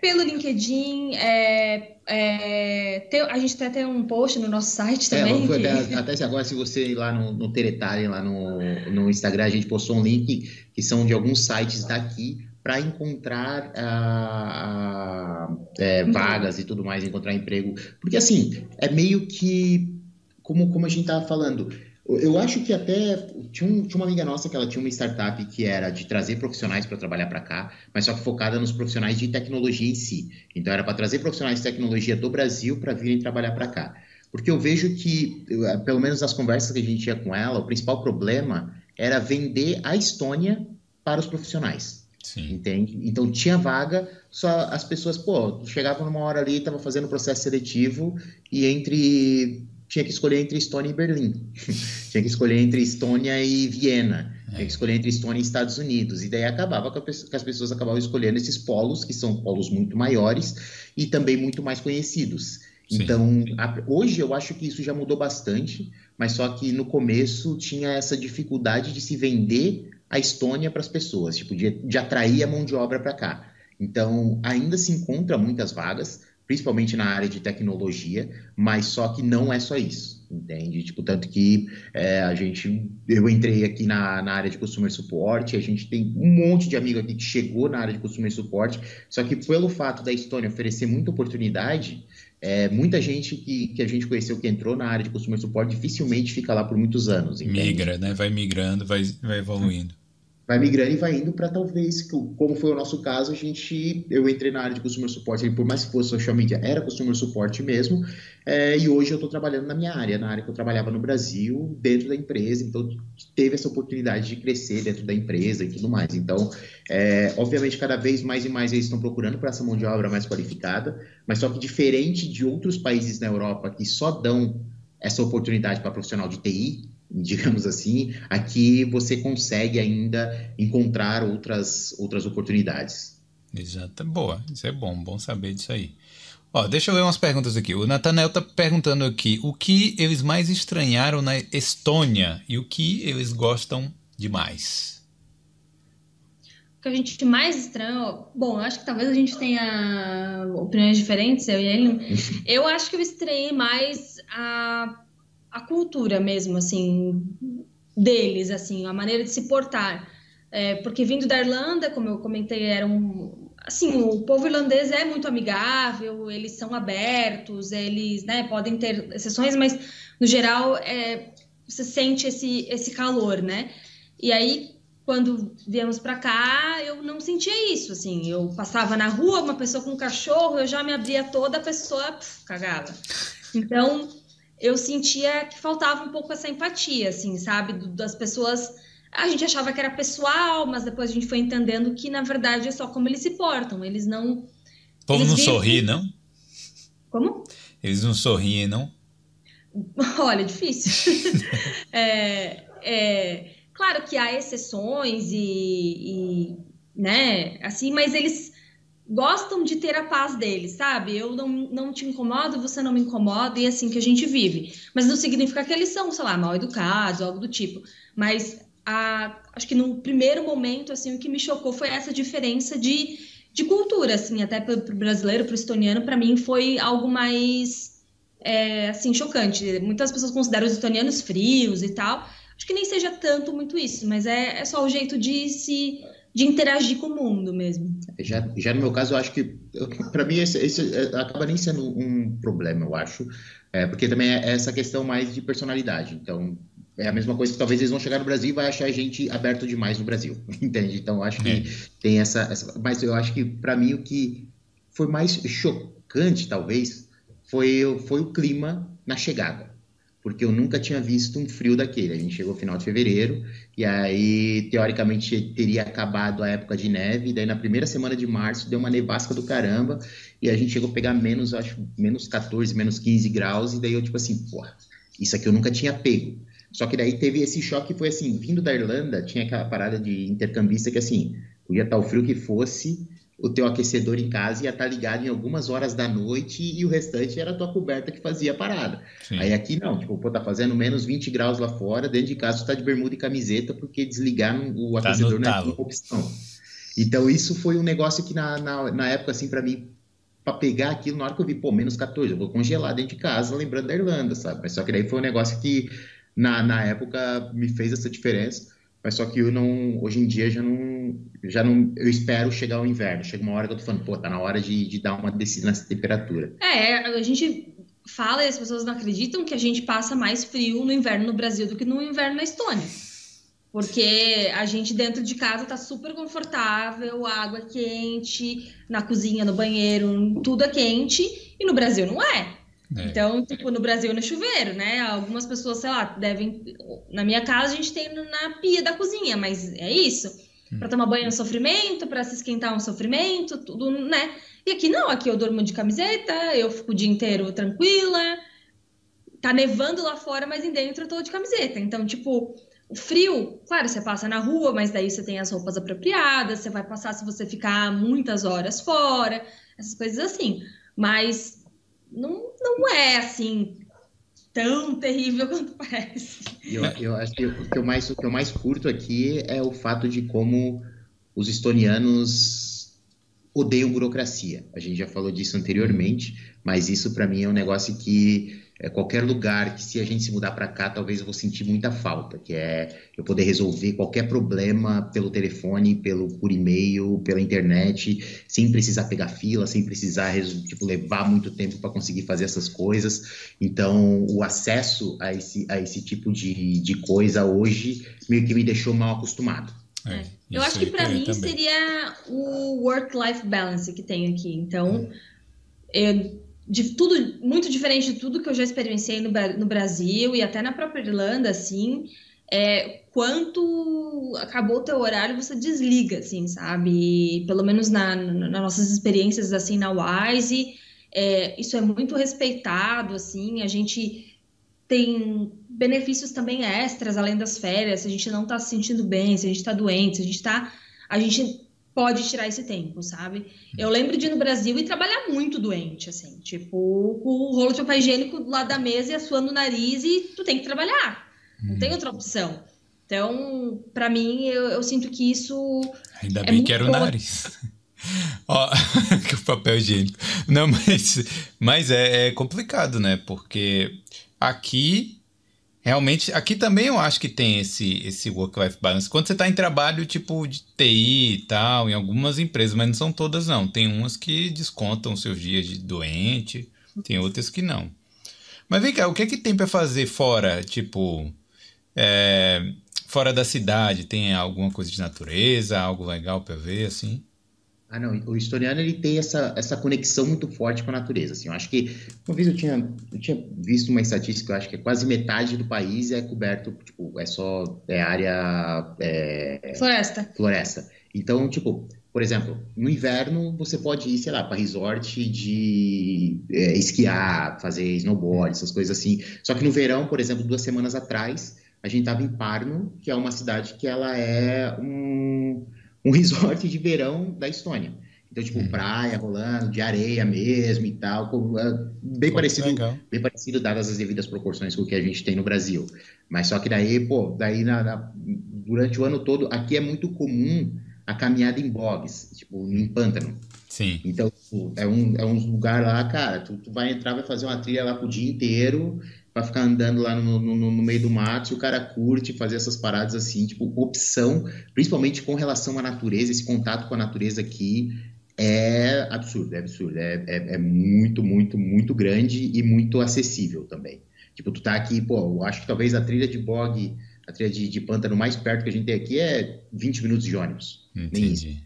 Pelo LinkedIn, é, é, tem, a gente tem até um post no nosso site é, também. É, que... até, até agora, se você ir lá no, no Teletari, lá no, no Instagram, a gente postou um link que são de alguns sites daqui para encontrar uh, uh, é, vagas e tudo mais, encontrar emprego. Porque assim, é meio que, como, como a gente estava falando, eu acho que até tinha, um, tinha, uma amiga nossa que ela tinha uma startup que era de trazer profissionais para trabalhar para cá, mas só que focada nos profissionais de tecnologia em si. Então era para trazer profissionais de tecnologia do Brasil para virem trabalhar para cá. Porque eu vejo que, pelo menos nas conversas que a gente tinha com ela, o principal problema era vender a Estônia para os profissionais. Sim. Entende? Então tinha vaga, só as pessoas, pô, chegavam numa hora ali, tava fazendo o processo seletivo e entre tinha que escolher entre Estônia e Berlim. *laughs* tinha que escolher entre Estônia e Viena. É. Tinha que escolher entre Estônia e Estados Unidos. E daí acabava que as pessoas acabavam escolhendo esses polos, que são polos muito maiores e também muito mais conhecidos. Sim. Então, a, hoje eu acho que isso já mudou bastante, mas só que no começo tinha essa dificuldade de se vender a Estônia para as pessoas, tipo, de, de atrair a mão de obra para cá. Então, ainda se encontra muitas vagas, principalmente na área de tecnologia, mas só que não é só isso, entende? Tipo, tanto que é, a gente, eu entrei aqui na, na área de Customer Support, a gente tem um monte de amigo aqui que chegou na área de Customer Support, só que pelo fato da Estônia oferecer muita oportunidade, é, muita gente que, que a gente conheceu que entrou na área de Customer Support dificilmente fica lá por muitos anos. Entende? Migra, né? Vai migrando, vai, vai evoluindo vai migrando e vai indo para talvez, como foi o nosso caso, a gente, eu entrei na área de customer support, por mais que fosse social media, era customer support mesmo, é, e hoje eu estou trabalhando na minha área, na área que eu trabalhava no Brasil, dentro da empresa, então teve essa oportunidade de crescer dentro da empresa e tudo mais. Então, é, obviamente, cada vez mais e mais eles estão procurando por essa mão de obra mais qualificada, mas só que diferente de outros países na Europa que só dão essa oportunidade para profissional de TI, *laughs* digamos assim, aqui você consegue ainda encontrar outras, outras oportunidades. Exato, boa, isso é bom, bom saber disso aí. Ó, deixa eu ler umas perguntas aqui. O Nathanael tá perguntando aqui o que eles mais estranharam na Estônia e o que eles gostam demais. O que a gente mais estranhou, bom, eu acho que talvez a gente tenha opiniões diferentes, eu e ele. *laughs* eu acho que eu estranhei mais a a cultura mesmo, assim, deles, assim, a maneira de se portar. É, porque vindo da Irlanda, como eu comentei, era um, assim, o povo irlandês é muito amigável, eles são abertos, eles, né, podem ter exceções, mas no geral é, você sente esse, esse calor, né? E aí quando viemos para cá, eu não sentia isso, assim, eu passava na rua, uma pessoa com um cachorro, eu já me abria toda, a pessoa cagava. Então, eu sentia que faltava um pouco essa empatia, assim, sabe? Das pessoas. A gente achava que era pessoal, mas depois a gente foi entendendo que, na verdade, é só como eles se portam. Eles não. O povo eles não sorri, não? Como? Eles não sorriem, não? *laughs* Olha, difícil. *laughs* é, é, claro que há exceções e, e, né, assim, mas eles gostam de ter a paz deles, sabe? Eu não, não te incomodo, você não me incomoda, e é assim que a gente vive. Mas não significa que eles são, sei lá, mal educados, algo do tipo. Mas a, acho que no primeiro momento, assim, o que me chocou foi essa diferença de, de cultura, assim, até para o brasileiro, para o estoniano, para mim foi algo mais, é, assim, chocante. Muitas pessoas consideram os estonianos frios e tal. Acho que nem seja tanto muito isso, mas é, é só o jeito de se de interagir com o mundo mesmo. Já, já no meu caso, eu acho que, para mim, esse, esse, é, acaba nem sendo um problema, eu acho, é, porque também é essa questão mais de personalidade. Então, é a mesma coisa que talvez eles vão chegar no Brasil e vai achar a gente aberto demais no Brasil, *laughs* entende? Então, eu acho que é. tem essa, essa, Mas eu acho que, para mim, o que foi mais chocante, talvez, foi, foi o clima na chegada porque eu nunca tinha visto um frio daquele. A gente chegou no final de fevereiro, e aí, teoricamente, teria acabado a época de neve, e daí na primeira semana de março deu uma nevasca do caramba, e a gente chegou a pegar menos, acho, menos 14, menos 15 graus, e daí eu, tipo assim, porra, isso aqui eu nunca tinha pego. Só que daí teve esse choque, foi assim, vindo da Irlanda, tinha aquela parada de intercambista que, assim, podia estar o frio que fosse, o teu aquecedor em casa ia estar tá ligado em algumas horas da noite e o restante era a tua coberta que fazia a parada. Sim. Aí aqui não, tipo, pô, tá fazendo menos 20 graus lá fora, dentro de casa tu tá de bermuda e camiseta porque desligar o tá aquecedor não é uma opção. Então isso foi um negócio que na, na, na época, assim, para mim, para pegar aquilo, na hora que eu vi, pô, menos 14, eu vou congelar dentro de casa, lembrando da Irlanda, sabe? Mas só que daí foi um negócio que na, na época me fez essa diferença. Mas só que eu não, hoje em dia já não, já não, eu espero chegar o inverno. Chega uma hora que eu tô falando, pô, tá na hora de, de dar uma descida nessa temperatura. É, a gente fala e as pessoas não acreditam que a gente passa mais frio no inverno no Brasil do que no inverno na Estônia. Porque a gente dentro de casa tá super confortável, água quente, na cozinha, no banheiro, tudo é quente, e no Brasil não é. É. Então, tipo, no Brasil no chuveiro, né? Algumas pessoas, sei lá, devem. Na minha casa a gente tem na pia da cozinha, mas é isso. Hum. Para tomar banho é um sofrimento, para se esquentar é um sofrimento, tudo, né? E aqui não, aqui eu durmo de camiseta, eu fico o dia inteiro tranquila. Tá nevando lá fora, mas em dentro eu tô de camiseta. Então, tipo, o frio, claro, você passa na rua, mas daí você tem as roupas apropriadas, você vai passar se você ficar muitas horas fora, essas coisas assim. Mas não, não é assim tão terrível *laughs* quanto parece. Eu, eu acho que o que, eu mais, o que eu mais curto aqui é o fato de como os estonianos odeiam burocracia. A gente já falou disso anteriormente, mas isso para mim é um negócio que é, qualquer lugar que se a gente se mudar para cá, talvez eu vou sentir muita falta, que é eu poder resolver qualquer problema pelo telefone, pelo por e-mail, pela internet, sem precisar pegar fila, sem precisar tipo, levar muito tempo para conseguir fazer essas coisas. Então, o acesso a esse, a esse tipo de, de coisa hoje meio que me deixou mal acostumado. É, é eu acho que para mim também. seria o work-life balance que tem aqui. Então, eu de tudo muito diferente de tudo que eu já experienciei no, no Brasil e até na própria Irlanda, assim, é, quanto acabou o teu horário, você desliga, assim, sabe? E, pelo menos na, na, nas nossas experiências, assim, na Wise, é, isso é muito respeitado, assim, a gente tem benefícios também extras, além das férias, se a gente não tá se sentindo bem, se a gente tá doente, se a gente tá... A gente pode tirar esse tempo, sabe? Eu lembro de ir no Brasil e trabalhar muito doente, assim, tipo, com o rolo de papel higiênico do lado da mesa e assoando o nariz e tu tem que trabalhar. Não tem uhum. outra opção. Então, para mim, eu, eu, sinto que isso. Ainda é bem que era o nariz. *laughs* Ó, *laughs* que o papel higiênico. Não, mas, mas é, é complicado, né? Porque aqui Realmente, aqui também eu acho que tem esse, esse work-life balance. Quando você está em trabalho tipo de TI e tal, em algumas empresas, mas não são todas não. Tem umas que descontam seus dias de doente, tem outras que não. Mas vem cá, o que é que tem para fazer fora, tipo, é, fora da cidade? Tem alguma coisa de natureza, algo legal para ver, assim? Ah, não. O historiano ele tem essa, essa conexão muito forte com a natureza. Assim, eu acho que uma vez eu tinha, eu tinha visto uma estatística, eu acho que é quase metade do país é coberto, tipo, é só é área é, floresta. Floresta. Então, tipo, por exemplo, no inverno você pode ir, sei lá, para resort de é, esquiar, fazer snowboard, essas coisas assim. Só que no verão, por exemplo, duas semanas atrás, a gente estava em Parno, que é uma cidade que ela é um um *laughs* resort de verão da Estônia. Então, tipo, uhum. praia rolando, de areia mesmo e tal, é, bem pô, parecido, bem parecido dadas as devidas proporções com o que a gente tem no Brasil. Mas só que daí, pô, daí na, na, durante o ano todo, aqui é muito comum a caminhada em bogs, tipo, em pântano. Sim. Então, tipo, é um, é um lugar lá, cara, tu, tu vai entrar, vai fazer uma trilha lá pro dia inteiro, para ficar andando lá no, no, no, meio do mato, e o cara curte fazer essas paradas assim, tipo, opção, principalmente com relação à natureza, esse contato com a natureza aqui é absurdo, é absurdo, é, é, é muito, muito, muito grande e muito acessível também. Tipo, tu tá aqui, pô, eu acho que talvez a trilha de bog, a trilha de, de pântano mais perto que a gente tem aqui é 20 minutos de ônibus. Entendi.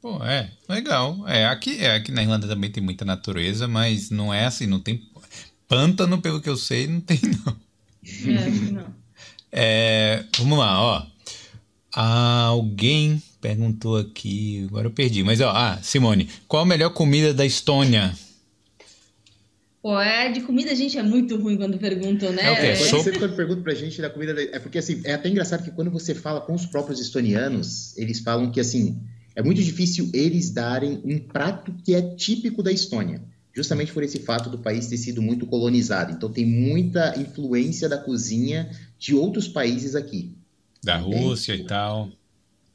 Pô, é, legal. É, aqui, é, aqui na Irlanda também tem muita natureza, mas não é assim, não tem Pântano, pelo que eu sei, não tem, não. É, não. É, vamos lá, ó. Alguém perguntou aqui, agora eu perdi, mas ó, ah, Simone, qual a melhor comida da Estônia? Pô, é, de comida a gente é muito ruim quando perguntam, né? É o quê? Quando você quando pergunta pra gente da comida, da... é porque assim, é até engraçado que quando você fala com os próprios estonianos, eles falam que assim, é muito difícil eles darem um prato que é típico da Estônia justamente por esse fato do país ter sido muito colonizado. Então tem muita influência da cozinha de outros países aqui. Da Rússia e tal.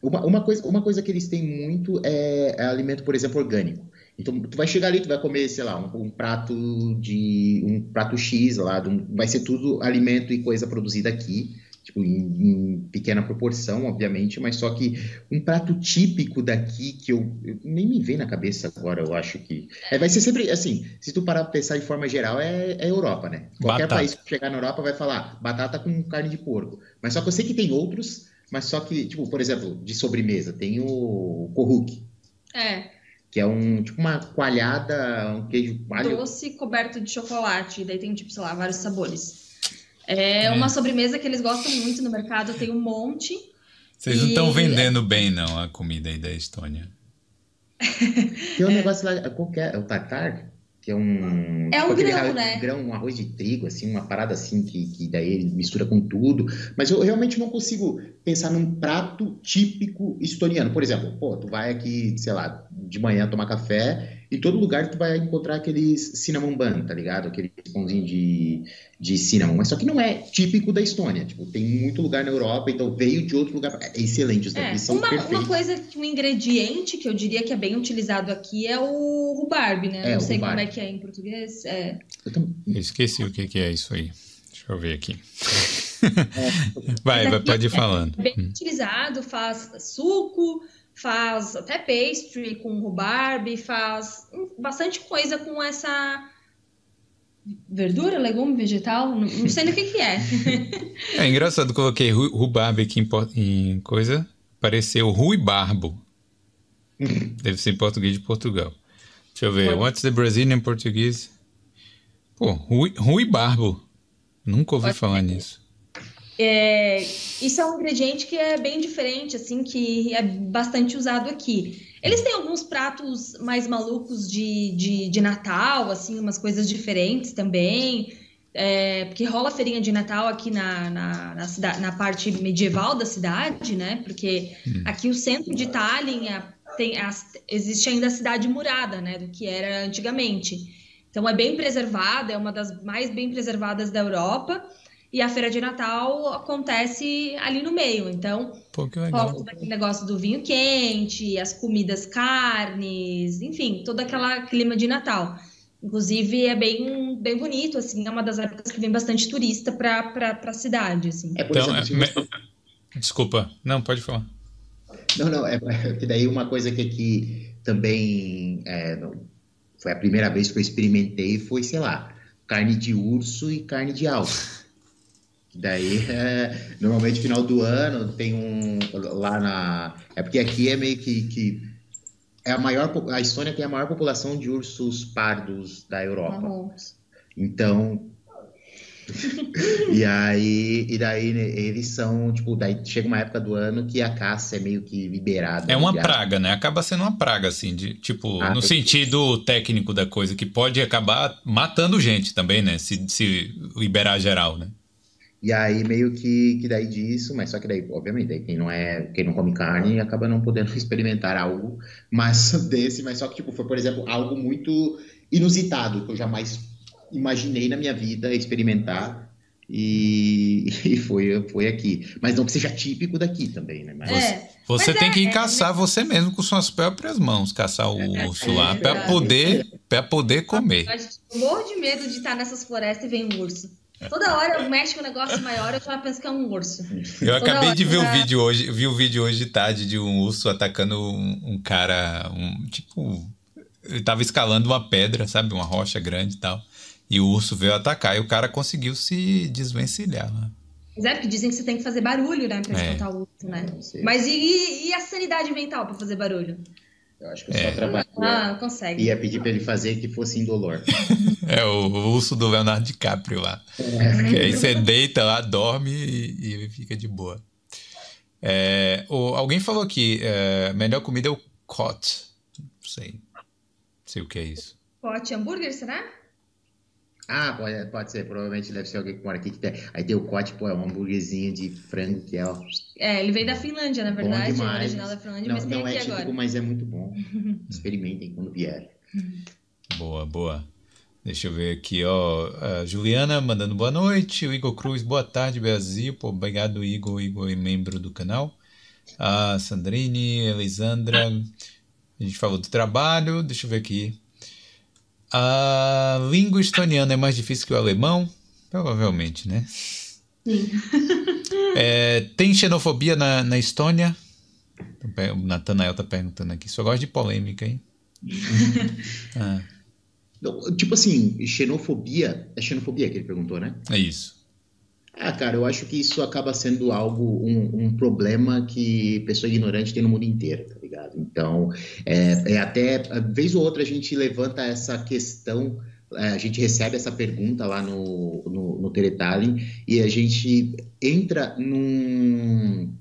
Uma, uma, coisa, uma coisa que eles têm muito é, é, alimento, por exemplo, orgânico. Então, tu vai chegar ali, tu vai comer, sei lá, um, um prato de um prato X lá, um, vai ser tudo alimento e coisa produzida aqui tipo, em, em, pequena proporção, obviamente, mas só que um prato típico daqui que eu, eu, nem me vem na cabeça agora, eu acho que é, vai ser sempre assim. Se tu parar pra pensar de forma geral, é, é Europa, né? Qualquer batata. país que chegar na Europa vai falar batata com carne de porco. Mas só que eu sei que tem outros, mas só que, tipo, por exemplo, de sobremesa, tem o Kohuk. É. Que é um, tipo uma coalhada, um queijo coalho. Doce coberto de chocolate. Daí tem, tipo, sei lá, vários sabores. É, é uma sobremesa que eles gostam muito no mercado, tem um monte. Vocês não estão vendendo bem, não, a comida aí da Estônia. *laughs* Tem um negócio lá, qual que é? É o tartar? Que é um. É tipo um aquele grão, arroz- né? grão, um arroz de trigo, assim, uma parada assim, que, que daí ele mistura com tudo. Mas eu realmente não consigo pensar num prato típico estoniano. Por exemplo, pô, tu vai aqui, sei lá, de manhã tomar café, e todo lugar tu vai encontrar aqueles cinnamon bun, tá ligado? Aquele pãozinho de, de cinnamon. Mas só que não é típico da Estônia. Tipo, tem muito lugar na Europa, então veio de outro lugar. É excelente, os É, daqui são uma, perfeitos. uma coisa, que- um ingrediente que eu diria que é bem utilizado aqui é o rhubarb, né? É, não o sei rhubarb. como é que é em português. É. Eu também- Eu esqueci o que, que é isso aí. Deixa eu ver aqui. É. *laughs* vai, vai, pode ir é falando. bem Hum. utilizado, faz suco, faz até pastry com rhubarb, faz bastante coisa com essa verdura, legume, vegetal, não, não sei do que que é. *laughs* É engraçado, coloquei ru- rhubarb aqui em, em coisa, apareceu ruibarbo. Deve ser em português de Portugal. Deixa eu ver. Pode- What's the Brazilian Portuguese? Pô, rui, ruibarbo. Nunca ouvi Pode falar ser. nisso. É, isso é um ingrediente que é bem diferente, assim, que é bastante usado aqui. Eles têm alguns pratos mais malucos de, de, de Natal, assim, umas coisas diferentes também. É, porque rola feirinha de Natal aqui na, na, na, cida- na parte medieval da cidade, né? Porque aqui o centro de Tallinn é- tem, existe ainda a cidade murada, né? Do que era antigamente. Então é bem preservada, é uma das mais bem preservadas da Europa. E a feira de Natal acontece ali no meio. Então, Pô, que legal. todo aquele negócio do vinho quente, as comidas carnes, enfim, todo aquele clima de Natal. Inclusive, é bem, bem bonito, assim, é uma das épocas que vem bastante turista para a cidade, assim. É, por Então, exemplo, é, você- me- desculpa. Não, pode falar. Não, não, é é que daí uma coisa que aqui também é, não- foi a primeira vez que eu experimentei foi, sei lá, carne de urso e carne de alce. Daí, é, normalmente, final do ano, tem um lá na. É porque aqui é meio que, que é a maior. A Estônia tem a maior população de ursos pardos da Europa. Marrons. Então. *laughs* e aí, e daí né, eles são, tipo, daí chega uma época do ano que a caça é meio que liberada. É uma praga, né? Acaba sendo uma praga, assim, de tipo, Ah, no eu- sentido técnico da coisa, que pode acabar matando gente também, né? Se, se liberar geral, né? E aí meio que, que daí disso, mas só que daí, obviamente, daí quem não é, quem não come carne acaba não podendo *laughs* experimentar algo mais *laughs* desse, mas só que tipo, foi, por exemplo, algo muito inusitado que eu jamais imaginei na minha vida experimentar e, *laughs* e foi, foi aqui. Mas não que seja típico daqui também, né? Mas, É, Você Mas tem é- que ir é- caçar você mesmo com suas próprias mãos, caçar o urso é lá, pra verdade. poder, pra poder comer. Eu morro de medo de estar nessas florestas e ver um urso. Toda hora eu mexo com um negócio maior, eu já penso que é um urso. Eu Toda acabei de ver o hora. vídeo hoje, vi o vídeo hoje de tarde de um urso atacando um, um cara, um tipo, ele tava escalando uma pedra, sabe, uma rocha grande e tal. E o urso veio atacar e o cara conseguiu se desvencilhar lá. Mas é porque dizem que você tem que fazer barulho, né, pra É. espantar o urso, né? Mas e, e a sanidade mental pra fazer barulho? Eu acho que eu É. só trabalho. Ah, consegue. Ia pedir pra ele fazer que fosse indolor. *laughs* É o, urso do Leonardo DiCaprio lá. Que aí você deita lá, dorme e, e fica de boa. É, o- alguém falou aqui, é, a melhor comida é o cot. Não sei. Não sei o que é isso. Pote hambúrguer, será? Ah, pode, pode ser, provavelmente deve ser alguém que mora aqui que tem. Aí tem o cote, pô, é um hambúrguerzinho de frango que é, ó, É, ele veio da Finlândia, na bom verdade. O demais. original da Finlândia, Não, mas tem não aqui é típico, agora. mas é muito bom. *laughs* Experimentem quando vier. Boa, boa. Deixa eu ver aqui, ó. A Juliana mandando boa noite. O Igor Cruz, boa tarde, Brasil. Pô, obrigado, Igor. Igor é membro do canal. A Sandrine, Elisandra. A gente falou do trabalho. Deixa eu ver aqui. A língua estoniana é mais difícil que o alemão? Provavelmente, né? Sim. *laughs* É, tem xenofobia na, na Estônia? O Natanael tá perguntando aqui. Só gosta de polêmica, hein? *laughs* Ah, Tipo assim, xenofobia. É xenofobia que ele perguntou, né? é isso. Ah, cara, eu acho que isso acaba sendo algo, um, um problema que pessoa ignorante tem no mundo inteiro, tá ligado? Então, é, é até, vez ou outra a gente levanta essa questão, é, a gente recebe essa pergunta lá no, no, no e a gente entra num,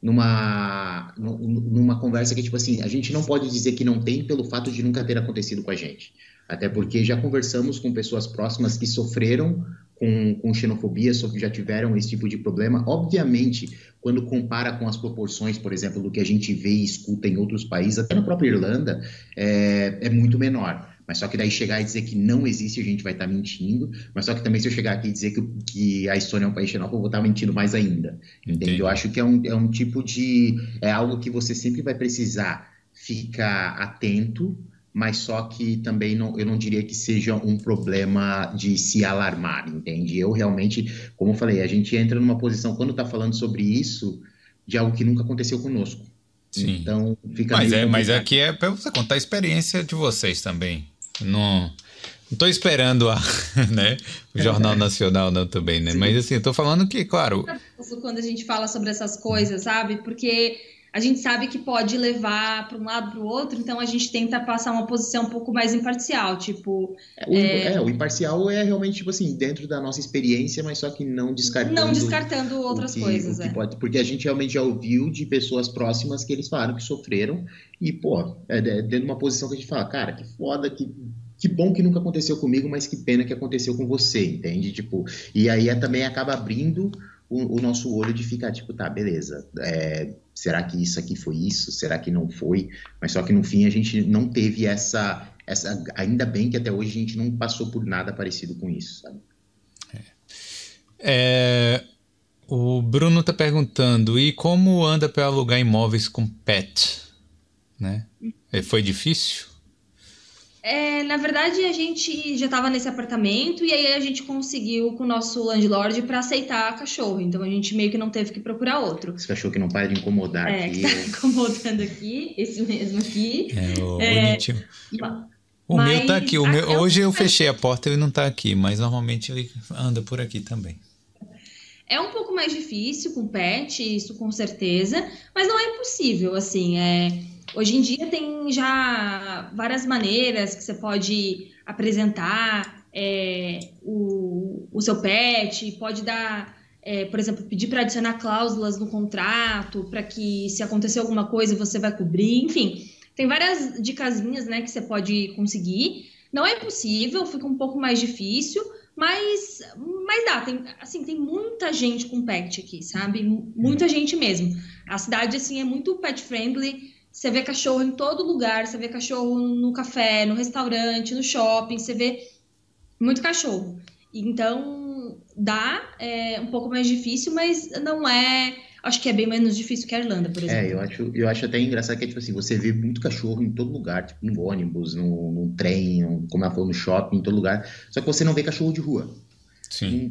numa, numa conversa que, tipo assim, a gente não pode dizer que não tem pelo fato de nunca ter acontecido com a gente. Até porque já conversamos com pessoas próximas que sofreram com, com xenofobia, já tiveram esse tipo de problema. Obviamente, quando compara com as proporções, por exemplo, do que a gente vê e escuta em outros países, até na própria Irlanda, é, é muito menor. Mas só que daí chegar e dizer que não existe, a gente vai estar tá mentindo. Mas só que também se eu chegar aqui e dizer que, que a Estônia é um país xenófobo, eu vou estar tá mentindo mais ainda. Entende? Eu acho que é um, é um tipo de... É algo que você sempre vai precisar ficar atento, mas só que também não, eu não diria que seja um problema de se alarmar, entende? Eu realmente, como eu falei, a gente entra numa posição, quando está falando sobre isso, de algo que nunca aconteceu conosco. Sim. Então, fica mas é, mas aqui é para você contar a experiência de vocês também. Não estou esperando a, *laughs* né, o Jornal *laughs* Nacional não também, né? Sim. Mas assim, estou falando que, claro. Quando a gente fala sobre essas coisas, sabe? Porque a gente sabe que pode levar para um lado para o outro, então a gente tenta passar uma posição um pouco mais imparcial, tipo. O, é... é... o imparcial é realmente, tipo assim, dentro da nossa experiência, mas só que não descartando. Não descartando outras que, coisas, é. Pode, porque a gente realmente já ouviu de pessoas próximas que eles falaram que sofreram, e, pô, é, é dentro de uma posição que a gente fala, cara, que foda, que que bom que nunca aconteceu comigo, mas que pena que aconteceu com você, entende? Tipo, e aí é, também acaba abrindo o, o, nosso olho de ficar tipo, tá, beleza, é, será que isso aqui foi isso? Será que não foi? Mas só que no fim a gente não teve essa, essa ainda bem que até hoje a gente não passou por nada parecido com isso, sabe? É. É, o Bruno tá perguntando, e como anda para alugar imóveis com pet? Né? É, foi difícil? É, na verdade, a gente já estava nesse apartamento e aí a gente conseguiu com o nosso landlord para aceitar cachorro. Então a gente meio que não teve que procurar outro. Esse cachorro que não para de incomodar é, aqui. Que tá *laughs* incomodando aqui, esse mesmo aqui. É, o é, bonitinho. O mas, meu tá aqui. O meu, hoje eu fechei a porta e ele não tá aqui, mas normalmente ele anda por aqui também. É um pouco mais difícil com pet, isso com certeza, mas não é impossível, assim, é Hoje em dia tem já várias maneiras que você pode apresentar é, o, o seu pet, pode dar, é, por exemplo, pedir para adicionar cláusulas no contrato, para que se acontecer alguma coisa você vai cobrir, enfim. Tem várias dicasinhas né, que você pode conseguir. Não é possível, fica um pouco mais difícil, mas, mas dá. Tem, assim, tem muita gente com pet aqui, sabe? Muita gente mesmo. A cidade assim é muito pet friendly. Você vê cachorro em todo lugar, você vê cachorro no café, no restaurante, no shopping, você vê muito cachorro. Então, dá, é um pouco mais difícil, mas não é. Acho que é bem menos difícil que a Irlanda, por é, exemplo. É, eu acho, eu acho até engraçado que é tipo assim: você vê muito cachorro em todo lugar, tipo no ônibus, no, no trem, como ela falou, no shopping, em todo lugar. Só que você não vê cachorro de rua. Sim.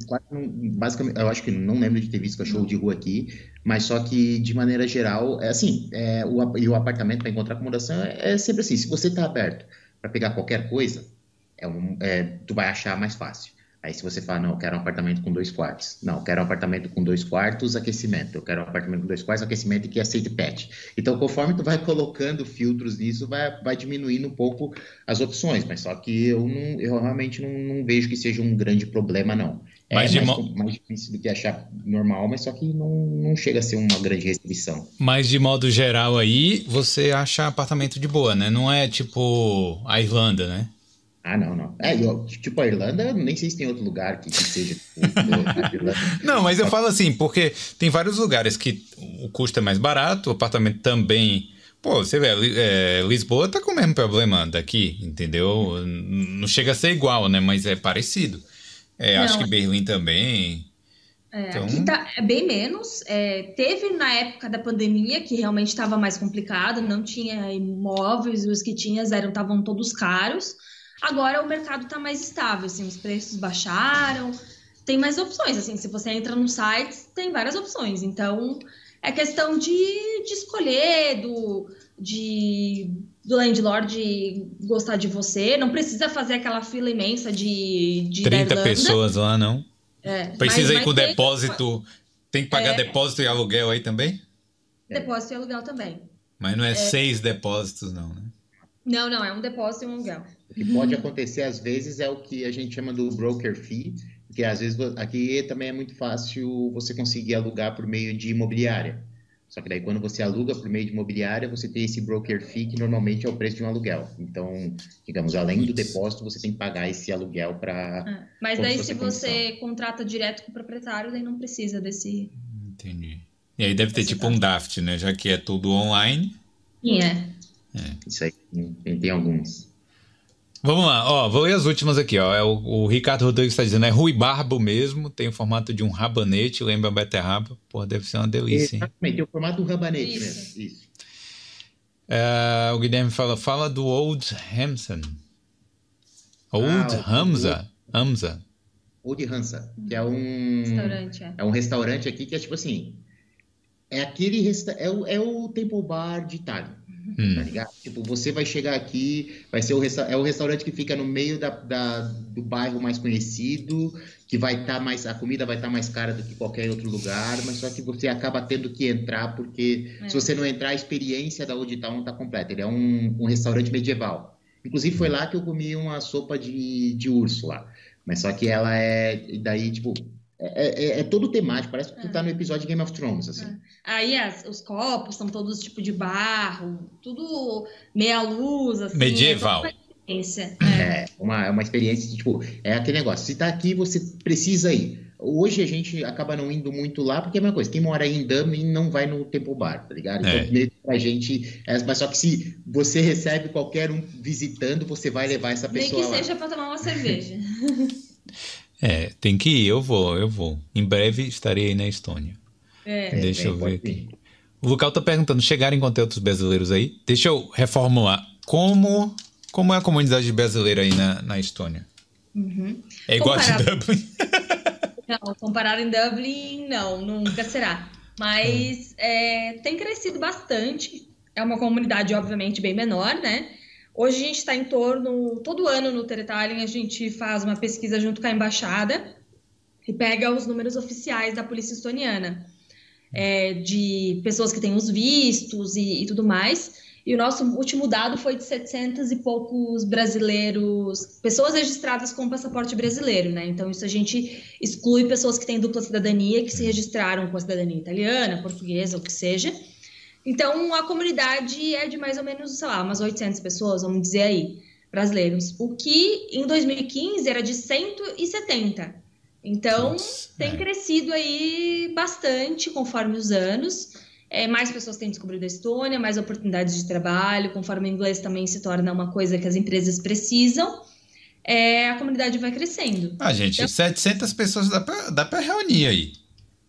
basicamente, eu acho que não lembro de ter visto cachorro de rua aqui, mas só que de maneira geral, é assim, é, o, e o apartamento para encontrar acomodação é, é, sempre assim, se você está aberto para pegar qualquer coisa, é um, é, tu vai achar mais fácil. Aí se você fala, não, eu quero um apartamento com dois quartos. Não, eu quero um apartamento com dois quartos, aquecimento. Eu quero um apartamento com dois quartos, aquecimento e que aceite pet. Então, conforme tu vai colocando filtros nisso, vai, vai diminuindo um pouco as opções. Mas só que eu, não, eu realmente não, não vejo que seja um grande problema, não. É mais, mo... mais, difícil do que achar normal, mas só que não, não chega a ser uma grande restrição. Mas de modo geral aí, você acha apartamento de boa, né? Não é tipo a Irlanda, né? Ah, não, não. É, eu, tipo, a Irlanda, nem sei se tem outro lugar que, que seja. *laughs* não, mas eu falo assim, porque tem vários lugares que o custo é mais barato, o apartamento também. Pô, você vê, é, Lisboa tá com o mesmo problema daqui, entendeu? Não chega a ser igual, né? Mas é parecido. É, acho que Berlim também. É, então... Aqui tá, é bem menos. É, teve na época da pandemia, que realmente estava mais complicado, não tinha imóveis, os que tinham eram estavam todos caros. Agora o mercado está mais estável, assim, os preços baixaram, tem mais opções, assim, se você entra no site, tem várias opções. Então, é questão de, de escolher, do, de, do landlord gostar de você. Não precisa fazer aquela fila imensa de, de 30 pessoas lá, não? É, precisa mas, ir com tem, depósito. Tem que pagar é, depósito e aluguel aí também? Depósito e aluguel também. Mas não é, é seis depósitos, não, né? Não, não, é um depósito e um aluguel. O que pode acontecer às vezes é o que a gente chama do broker fee, que às vezes aqui também é muito fácil você conseguir alugar por meio de imobiliária. Só que daí quando você aluga por meio de imobiliária, você tem esse broker fee que normalmente é o preço de um aluguel. Então, digamos, além do depósito, você tem que pagar esse aluguel para. Ah, mas daí se você contrata direto com o proprietário, daí não precisa desse. Entendi. E aí deve ter tipo um DAFT, né? Já que é tudo online. Sim, é. é. Isso aí, tem, tem alguns. Vamos lá, ó, vou ler as últimas aqui, ó. É o, o Ricardo Rodrigues está dizendo, é Rui Barbo mesmo, tem o formato de um rabanete, lembra beterraba? Pô, deve ser uma delícia. Exatamente, tem o formato do rabanete Isso. mesmo. Isso. É, o Guilherme fala, fala do Old Hamson. Old ah, Hamza? Hamza. Old Hamza, que é um restaurante, é. é. um restaurante aqui que é tipo assim, é aquele resta é o, é o Temple Bar de Itália. Hum. Tá ligado? Tipo, você vai chegar aqui, vai ser o, é o restaurante que fica no meio da, da do bairro mais conhecido, que vai estar tá mais. A comida vai estar tá mais cara do que qualquer outro lugar, mas só que você acaba tendo que entrar, porque é. se você não entrar, a experiência da Old Town não está completa. Ele é um, um restaurante medieval. Inclusive, foi lá que eu comi uma sopa de, de urso lá. Mas só que ela é. Daí, tipo, é, é, é, todo temático, parece que tu tá no episódio de Game of Thrones, assim. É. Aí as, os copos são todos tipo de barro, tudo meia luz, assim. Medieval. É uma experiência. É, uma, uma experiência, tipo, é aquele negócio. Se tá aqui, você precisa ir. Hoje a gente acaba não indo muito lá, porque é a mesma coisa. Quem mora aí em Dublin não vai no Temple Bar, tá ligado? Então, é. meio pra gente. É, mas só que se você recebe qualquer um visitando, você vai levar essa pessoa. Nem que lá. seja pra tomar uma cerveja. *laughs* É, tem que ir, eu vou, eu vou. Em breve estarei aí na Estônia. É. Deixa é, eu ver aqui. O Lucal tá perguntando, chegarem conteúdos brasileiros aí? Deixa eu reformular. Como, como é a comunidade brasileira aí na, na Estônia? Uhum. É igual comparado... a de Dublin? *laughs* não, comparado em Dublin, não, nunca será. Mas é, tem crescido bastante. É uma comunidade, obviamente, bem menor, né? Hoje a gente está em torno, todo ano no Teretalhem a gente faz uma pesquisa junto com a embaixada e pega os números oficiais da polícia estoniana, é, de pessoas que têm os vistos e, e, tudo mais. E o nosso último dado foi de 700 e poucos brasileiros, pessoas registradas com passaporte brasileiro, né? Então isso a gente exclui pessoas que têm dupla cidadania, que se registraram com a cidadania italiana, portuguesa, o que seja então, a comunidade é de mais ou menos, sei lá, umas 800 pessoas, vamos dizer aí, brasileiros. O que em 2015 era de 170. Então, Nossa, tem é. crescido aí bastante conforme os anos. É, mais pessoas têm descobrido a Estônia, mais oportunidades de trabalho, conforme o inglês também se torna uma coisa que as empresas precisam. É, a comunidade vai crescendo. Ah, gente, então, 700 pessoas dá para reunir aí.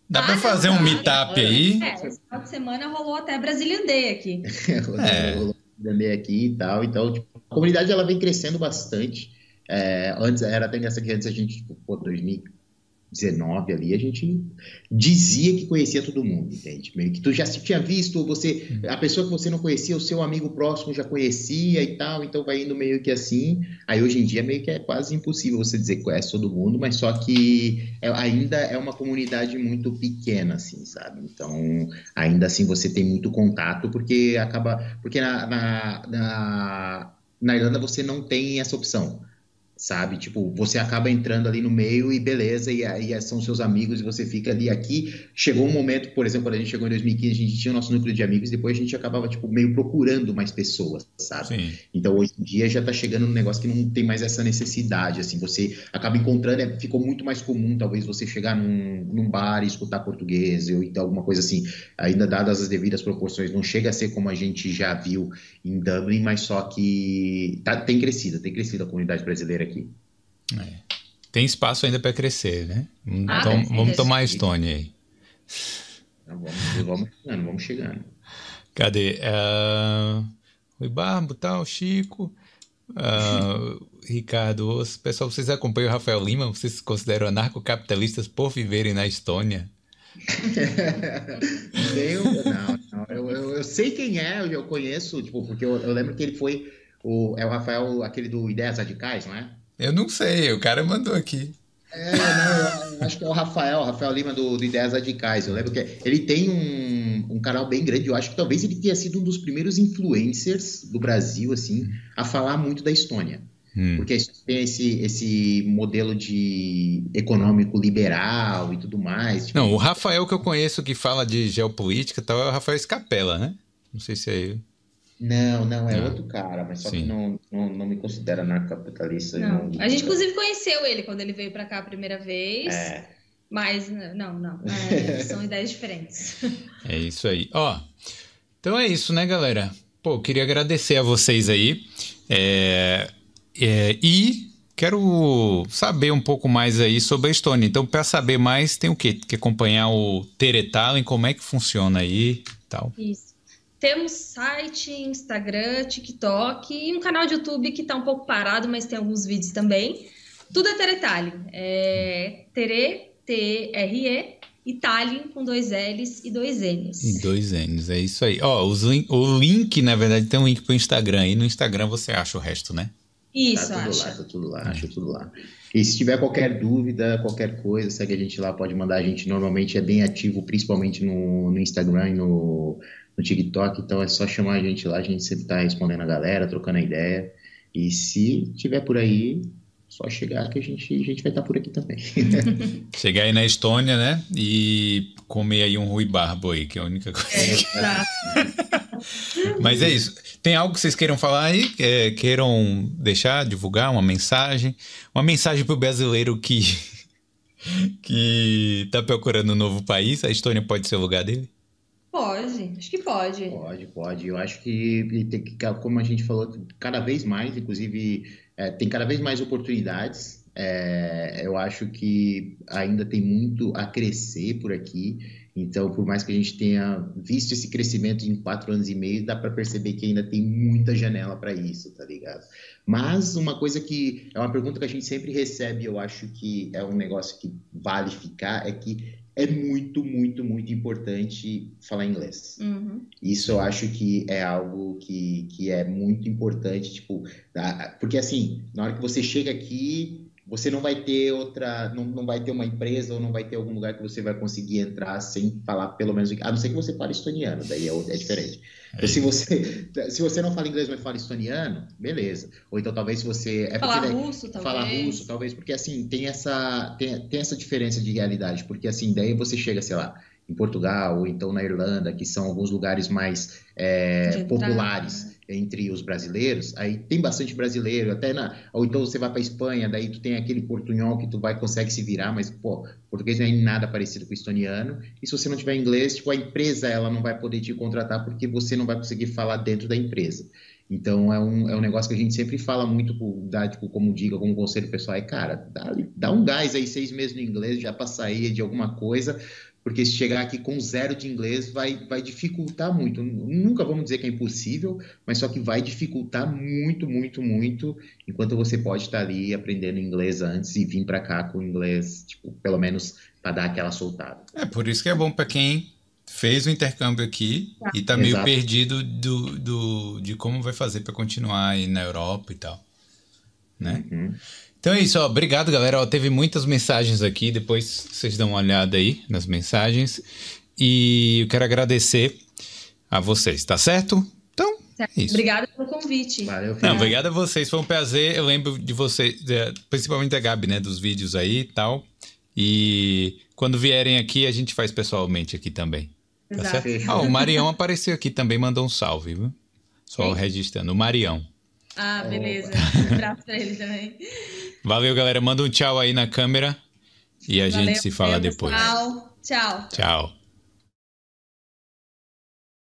Dá ah, para fazer um meetup aí? É, esse final de semana rolou até Brazilian Day aqui. *laughs* é. rolou Brazilian Day aqui e tal. Então, tipo, a comunidade ela vem crescendo bastante. É, antes era até nessa que antes a gente, tipo, pô, 2000, 19 ali, a gente dizia que conhecia todo mundo, entende? Meio que tu já se tinha visto, você, a pessoa que você não conhecia, o seu amigo próximo já conhecia e tal, então vai indo meio que assim. Aí hoje em dia meio que é quase impossível você dizer que conhece todo mundo, mas só que é, ainda é uma comunidade muito pequena, assim, sabe? Então, ainda assim você tem muito contato, porque acaba. Porque na, na, na, na Irlanda você não tem essa opção sabe? Tipo, você acaba entrando ali no meio e beleza, e aí são seus amigos e você fica ali aqui. Chegou um momento, por exemplo, quando a gente chegou em 2015, a gente tinha o nosso núcleo de amigos, depois a gente acabava, tipo, meio procurando mais pessoas, sabe? Sim. Então, hoje em dia já tá chegando num negócio que não tem mais essa necessidade, assim, você acaba encontrando, é, ficou muito mais comum, talvez, você chegar num, num bar e escutar português, ou então alguma coisa assim, ainda dadas as devidas proporções, não chega a ser como a gente já viu em Dublin, mas só que tá, tem crescido, tem crescido a comunidade brasileira aqui. É. Tem espaço ainda para crescer, né? Ah, então, vamos tomar a Estônia aí. Então, vamos, vamos chegando, vamos chegando. Cadê? Uh, Rui Barbo, tal, Chico, uh, *laughs* Ricardo, pessoal, vocês acompanham o Rafael Lima? Vocês se consideram anarcocapitalistas por viverem na Estônia? *laughs* eu, não, não. Eu, eu, eu, sei quem é, eu conheço, tipo, porque eu, eu lembro que ele foi o, é o Rafael, aquele do Ideias Radicais, não é? Eu não sei, o cara mandou aqui. É, não, eu acho que é o Rafael, Rafael Lima do, do Ideias Radicais. Eu lembro que ele tem um, um canal bem grande. Eu acho que talvez ele tenha sido um dos primeiros influencers do Brasil, assim, a falar muito da Estônia. Hum. Porque tem esse, esse modelo de econômico liberal e tudo mais. Tipo... Não, o Rafael que eu conheço que fala de geopolítica tal é o Rafael Scapella, né? Não sei se é ele. Não, não, é não. outro cara, mas só Sim. que não, não, não me considera anarcocapitalista. Não. não. A gente, inclusive, conheceu ele quando ele veio para cá a primeira vez. É. Mas, não, não. *laughs* É, são ideias diferentes. É isso aí. Ó, então é isso, né, galera? Pô, queria agradecer a vocês aí. É, é, e quero saber um pouco mais aí sobre a Estônia. Então, para saber mais, tem o quê? Que acompanhar o Teretalent, como é que funciona aí tal. Isso. Temos site, Instagram, TikTok e um canal de YouTube que está um pouco parado, mas tem alguns vídeos também. Tudo é Teretalhe. É Tere, T-R-E, e Tallinn com dois L's e dois N's. E dois N's, é isso aí. Ó, os link, o link, na verdade, tem um link pro Instagram. E no Instagram você acha o resto, né? Isso, tá tudo acha. lá, tá tudo lá, acha tudo lá. E se tiver qualquer dúvida, qualquer coisa, segue a gente lá, pode mandar. A gente normalmente é bem ativo, principalmente no, no Instagram e no, no TikTok, então é só chamar a gente lá, a gente sempre tá respondendo a galera, trocando a ideia. E se tiver por aí, só chegar que a gente, a gente vai estar tá por aqui também. *laughs* chegar aí na Estônia, né? E comer aí um Rui Barbo aí, que é a única coisa. É, que... *laughs* Mas é isso. Tem algo que vocês queiram falar aí? É, queiram deixar, divulgar uma mensagem? Uma mensagem para o brasileiro que *laughs* que está procurando um novo país. A Estônia pode ser o lugar dele? Pode, acho que pode. Pode, pode. Eu acho que, tem que como a gente falou, cada vez mais, inclusive, é, tem cada vez mais oportunidades. É, eu acho que ainda tem muito a crescer por aqui. Então, por mais que a gente tenha visto esse crescimento em quatro anos e meio, dá para perceber que ainda tem muita janela para isso, tá ligado? Mas uma coisa que é uma pergunta que a gente sempre recebe, eu acho que é um negócio que vale ficar, é que é muito, muito, muito importante falar inglês. Uhum. Isso eu acho que é algo que, que é muito importante, tipo, porque assim, na hora que você chega aqui, você não vai ter outra, não, não vai ter uma empresa ou não vai ter algum lugar que você vai conseguir entrar sem falar pelo menos, a não ser que você fale estoniano, daí é, é diferente. Então, se você *laughs* se você não fala inglês, mas fala estoniano, beleza. Ou então talvez se você é falar porque, russo, né, falar talvez. russo, talvez, porque assim tem essa tem, tem essa diferença de realidade, porque assim daí você chega, sei lá, em Portugal ou então na Irlanda, que são alguns lugares mais é, populares né? Entre os brasileiros, aí tem bastante brasileiro, até na, ou então você vai para Espanha, daí tu tem aquele portunhol que tu vai consegue se virar, mas pô, português não é nada parecido com o estoniano. E se você não tiver inglês, tipo a empresa ela não vai poder te contratar porque você não vai conseguir falar dentro da empresa. Então é um, é um negócio que a gente sempre fala muito, dá, tipo, como dica, como conselho pessoal, é cara, dá, dá um gás aí seis meses no inglês já para sair de alguma coisa, porque se chegar aqui com zero de inglês vai, vai dificultar muito. Nunca vamos dizer que é impossível, mas só que vai dificultar muito, muito, muito, enquanto você pode estar ali aprendendo inglês antes e vir para cá com inglês, tipo, pelo menos para dar aquela soltada. É por isso que é bom para quem fez o intercâmbio aqui ah. e está meio perdido do, do, de como vai fazer para continuar aí na Europa e tal, né? Uhum. Então é isso, ó. Obrigado, galera. Ó, teve muitas mensagens aqui. Depois vocês dão uma olhada aí nas mensagens. E eu quero agradecer a vocês, tá certo? Então, certo. É isso. Obrigada pelo convite. Valeu, Não, obrigado a vocês. Foi um prazer. Eu lembro de vocês, principalmente da Gabi, né? Dos vídeos aí e tal. E quando vierem aqui, a gente faz pessoalmente aqui também. Tá Exato. certo? Ah, o Marião apareceu aqui também, mandou um salve, viu? Só Quem? registrando. O Marião. Ah, beleza. Um *laughs* abraço pra ele também. Valeu, galera. Manda um tchau aí na câmera e a Valeu, gente se fala depois. Tchau. Tchau. Tchau.